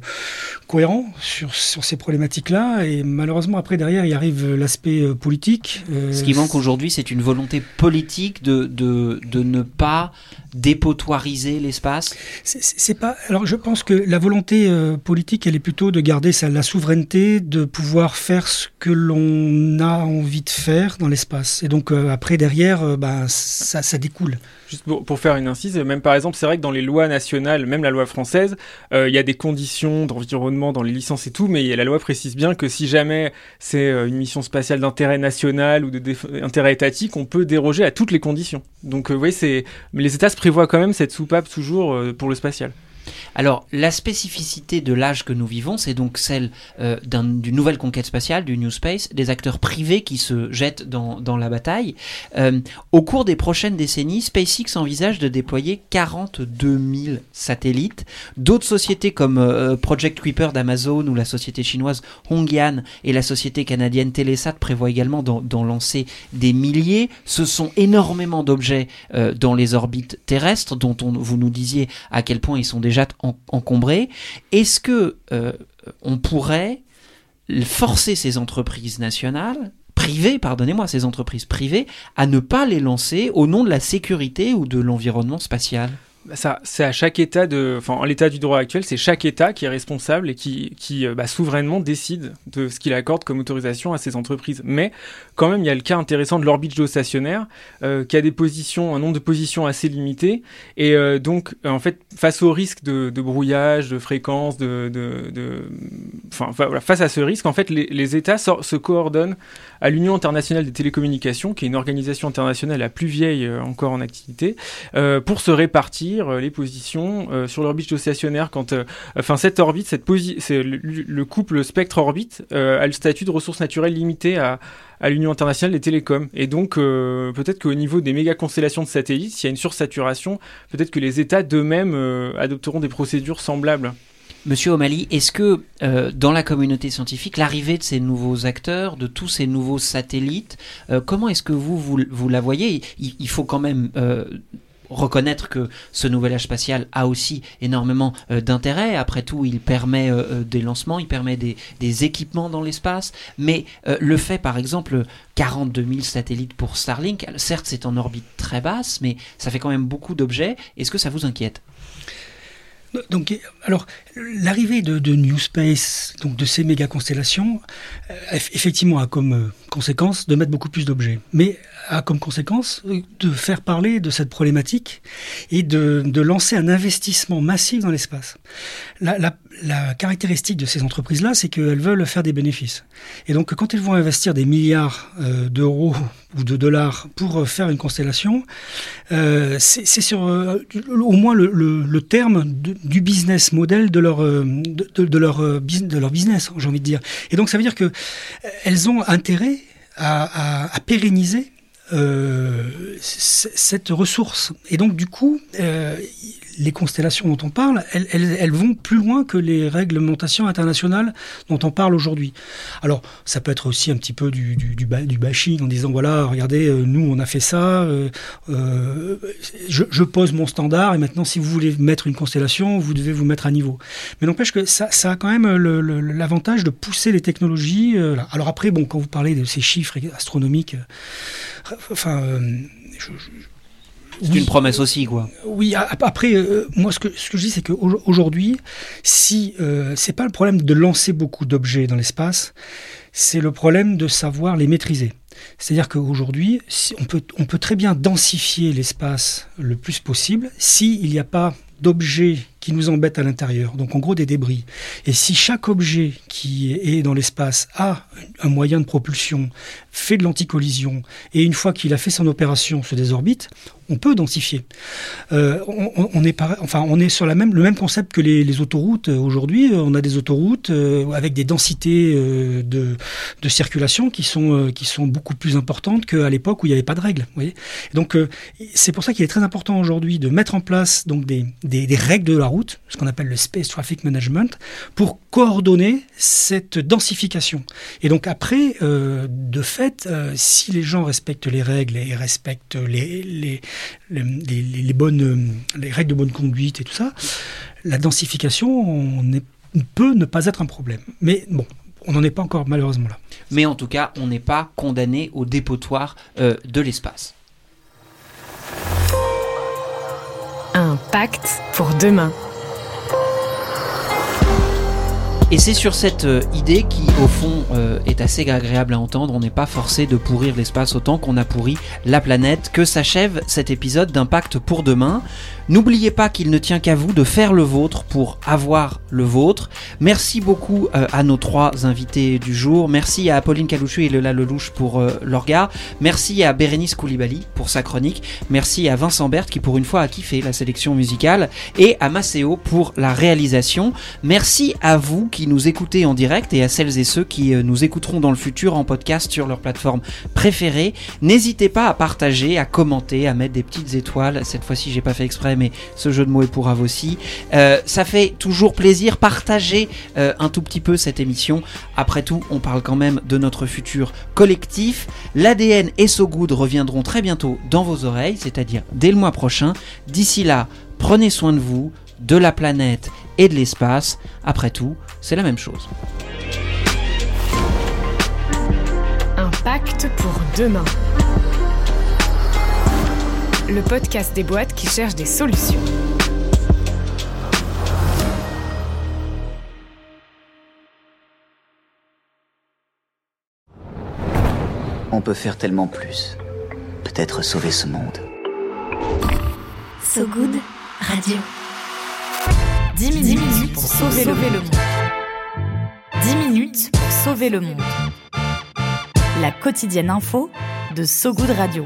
Speaker 5: cohérent sur, sur ces problématiques-là, et malheureusement après derrière il arrive l'aspect euh, politique. euh,
Speaker 4: Ce qui manque aujourd'hui, c'est une volonté politique de, de, de ne pas dépotoiriser l'espace.
Speaker 5: C'est- pas. Alors, je pense que la volonté euh, politique, elle est plutôt de garder sa, la souveraineté, de pouvoir faire ce que l'on a envie de faire dans l'espace. Et donc euh, après derrière, euh, bah, ça, ça découle.
Speaker 6: Juste pour, pour faire une incise, même par exemple, c'est vrai que dans les lois nationales, même la loi française, euh, il y a des conditions d'environnement dans les licences et tout, mais la loi précise bien que si jamais c'est euh, une mission spatiale d'intérêt national ou de déf- intérêt étatique, on peut déroger à toutes les conditions. Donc, euh, vous voyez, mais les États se prévoient quand même cette soupape toujours pour le spatial.
Speaker 4: Alors, la spécificité de l'âge que nous vivons, c'est donc celle euh, d'un- d'une nouvelle conquête spatiale, du New Space, des acteurs privés qui se jettent dans, la bataille. Euh, au cours des prochaines décennies, SpaceX envisage de déployer 42 000 satellites. D'autres sociétés comme euh, Project Kuiper d'Amazon ou la société chinoise Hongyan et la société canadienne Telesat prévoient également d'en lancer des milliers. Ce sont énormément d'objets dans les orbites terrestres dont on, vous nous disiez à quel point ils sont déjà en- encombrés. Est-ce que euh, on pourrait forcer ces entreprises nationales privées, pardonnez-moi, ces entreprises privées, à ne pas les lancer au nom de la sécurité ou de l'environnement spatial?
Speaker 6: Ça, c'est à chaque État de, enfin, en l'état du droit actuel, c'est chaque État qui est responsable et qui, qui euh, bah, souverainement décide de ce qu'il accorde comme autorisation à ces entreprises. Mais quand même, il y a le cas intéressant de l'orbite géostationnaire, euh, qui a des positions, un nombre de positions assez limité, et euh, donc, en fait, face au risque de, de brouillage, de fréquence, de, de, de- enfin, voilà, face à ce risque, en fait, les, les États se coordonnent à l'Union internationale des télécommunications, qui est une organisation internationale la plus vieille euh, encore en activité, euh, pour se répartir euh, les positions euh, sur l'orbite géostationnaire. Quand, enfin, cette orbite, cette le, le couple spectre-orbite a le statut de ressources naturelles limitées à, à l'Union internationale des télécoms. Et donc, peut-être qu'au niveau des méga constellations de satellites, s'il y a une sursaturation, peut-être que les États d'eux-mêmes adopteront des procédures semblables.
Speaker 4: Monsieur O'Malley, est-ce que euh, dans la communauté scientifique, l'arrivée de ces nouveaux acteurs, de tous ces nouveaux satellites, euh, comment est-ce que vous, vous, la voyez? Il, faut quand même euh, reconnaître que ce nouvel âge spatial a aussi énormément d'intérêt. Après tout, il permet des lancements, il permet des, équipements dans l'espace. Mais le fait, par exemple, 42 000 satellites pour Starlink, certes c'est en orbite très basse, mais ça fait quand même beaucoup d'objets. Est-ce que ça vous inquiète?
Speaker 5: Donc, alors, l'arrivée de, New Space, donc de ces méga constellations, euh, eff- effectivement a comme euh, conséquence de mettre beaucoup plus d'objets, mais a comme conséquence de faire parler de cette problématique et de, de lancer un investissement massif dans l'espace. La, caractéristique de ces entreprises-là, c'est qu'elles veulent faire des bénéfices. Et donc, quand elles vont investir des milliards euh, d'euros ou de dollars pour euh, faire une constellation, euh, c'est sur au moins le, le- terme du business model de leur, de, leur, de leur business, j'ai envie de dire. Et donc, ça veut dire que elles ont intérêt à, pérenniser cette ressource. Et donc, du coup, euh, les constellations dont on parle, elles, vont plus loin que les réglementations internationales dont on parle aujourd'hui. Alors, ça peut être aussi un petit peu du, du, du, ba- du bashing en disant, voilà, regardez, euh, nous, on a fait ça, euh, euh, je, pose mon standard, et maintenant, si vous voulez mettre une constellation, vous devez vous mettre à niveau. Mais n'empêche que ça, a quand même l'avantage de pousser les technologies. Alors après, bon, quand vous parlez de ces chiffres astronomiques, enfin, je-
Speaker 4: C'est une promesse aussi, quoi.
Speaker 5: Oui, après, euh, moi, ce que, je dis, c'est qu'aujourd'hui, si euh, c'est pas le problème de lancer beaucoup d'objets dans l'espace, c'est le problème de savoir les maîtriser. C'est-à-dire qu'aujourd'hui, si on, peut, on peut très bien densifier l'espace le plus possible s'il n'y a pas d'objets qui nous embêtent à l'intérieur, donc en gros des débris. Et si chaque objet qui est dans l'espace a un moyen de propulsion, fait de l'anticollision, et une fois qu'il a fait son opération se désorbite, on peut densifier. Euh, on, est enfin, on est sur même, le même concept que les, autoroutes. Euh, Aujourd'hui, euh, on a des autoroutes avec des densités de, de circulation qui sont, qui sont beaucoup plus importantes qu'à l'époque où il n'y avait pas de règles. donc, c'est pour ça qu'il est très important aujourd'hui de mettre en place donc, des, des, règles de la route, ce qu'on appelle le Space Traffic Management, pour coordonner cette densification. Et donc après, de fait, si les gens respectent les règles et respectent les, les, les- les bonnes, les règles de bonne conduite et tout ça, la densification on est- peut ne pas être un problème. Mais bon, on n'en est pas encore malheureusement là.
Speaker 4: Mais en tout cas, on n'est pas condamné au dépotoir euh, de l'espace.
Speaker 10: Un pacte pour demain.
Speaker 4: Et c'est sur cette euh, idée qui, au fond, euh, est assez agréable à entendre. On n'est pas forcé de pourrir l'espace autant qu'on a pourri la planète. Que s'achève cet épisode d'Impact pour demain? N'oubliez pas qu'il ne tient qu'à vous de faire le vôtre pour avoir le vôtre. Merci beaucoup euh, à nos trois invités du jour. Merci à Apolline Calouchu et Lola Lelouch pour leur regard. Merci à Bérénice Koulibaly pour sa chronique. Merci à Vincent Berthe qui pour une fois a kiffé la sélection musicale. Et à Maceo pour la réalisation. Merci à vous qui nous écoutez en direct et à celles et ceux qui euh, nous écouteront dans le futur en podcast sur leur plateforme préférée. N'hésitez pas à partager, à commenter, à mettre des petites étoiles. Cette fois-ci, j'ai pas fait exprès, mais ce jeu de mots est pour Ave aussi. Euh, ça fait toujours plaisir. Partagez euh, un tout petit peu cette émission. Après tout, on parle quand même de notre futur collectif. L'ADN et So Good reviendront très bientôt dans vos oreilles, c'est-à-dire dès le mois prochain. D'ici là, prenez soin de vous, de la planète et de l'espace. Après tout, c'est la même chose.
Speaker 10: Un pour demain. Le podcast des boîtes qui cherchent des solutions.
Speaker 11: On peut faire tellement plus. Peut-être sauver ce monde.
Speaker 12: So Good Radio.
Speaker 1: 10 minutes, pour sauver, le, monde. 10 minutes pour sauver le monde. La quotidienne info de So Good Radio.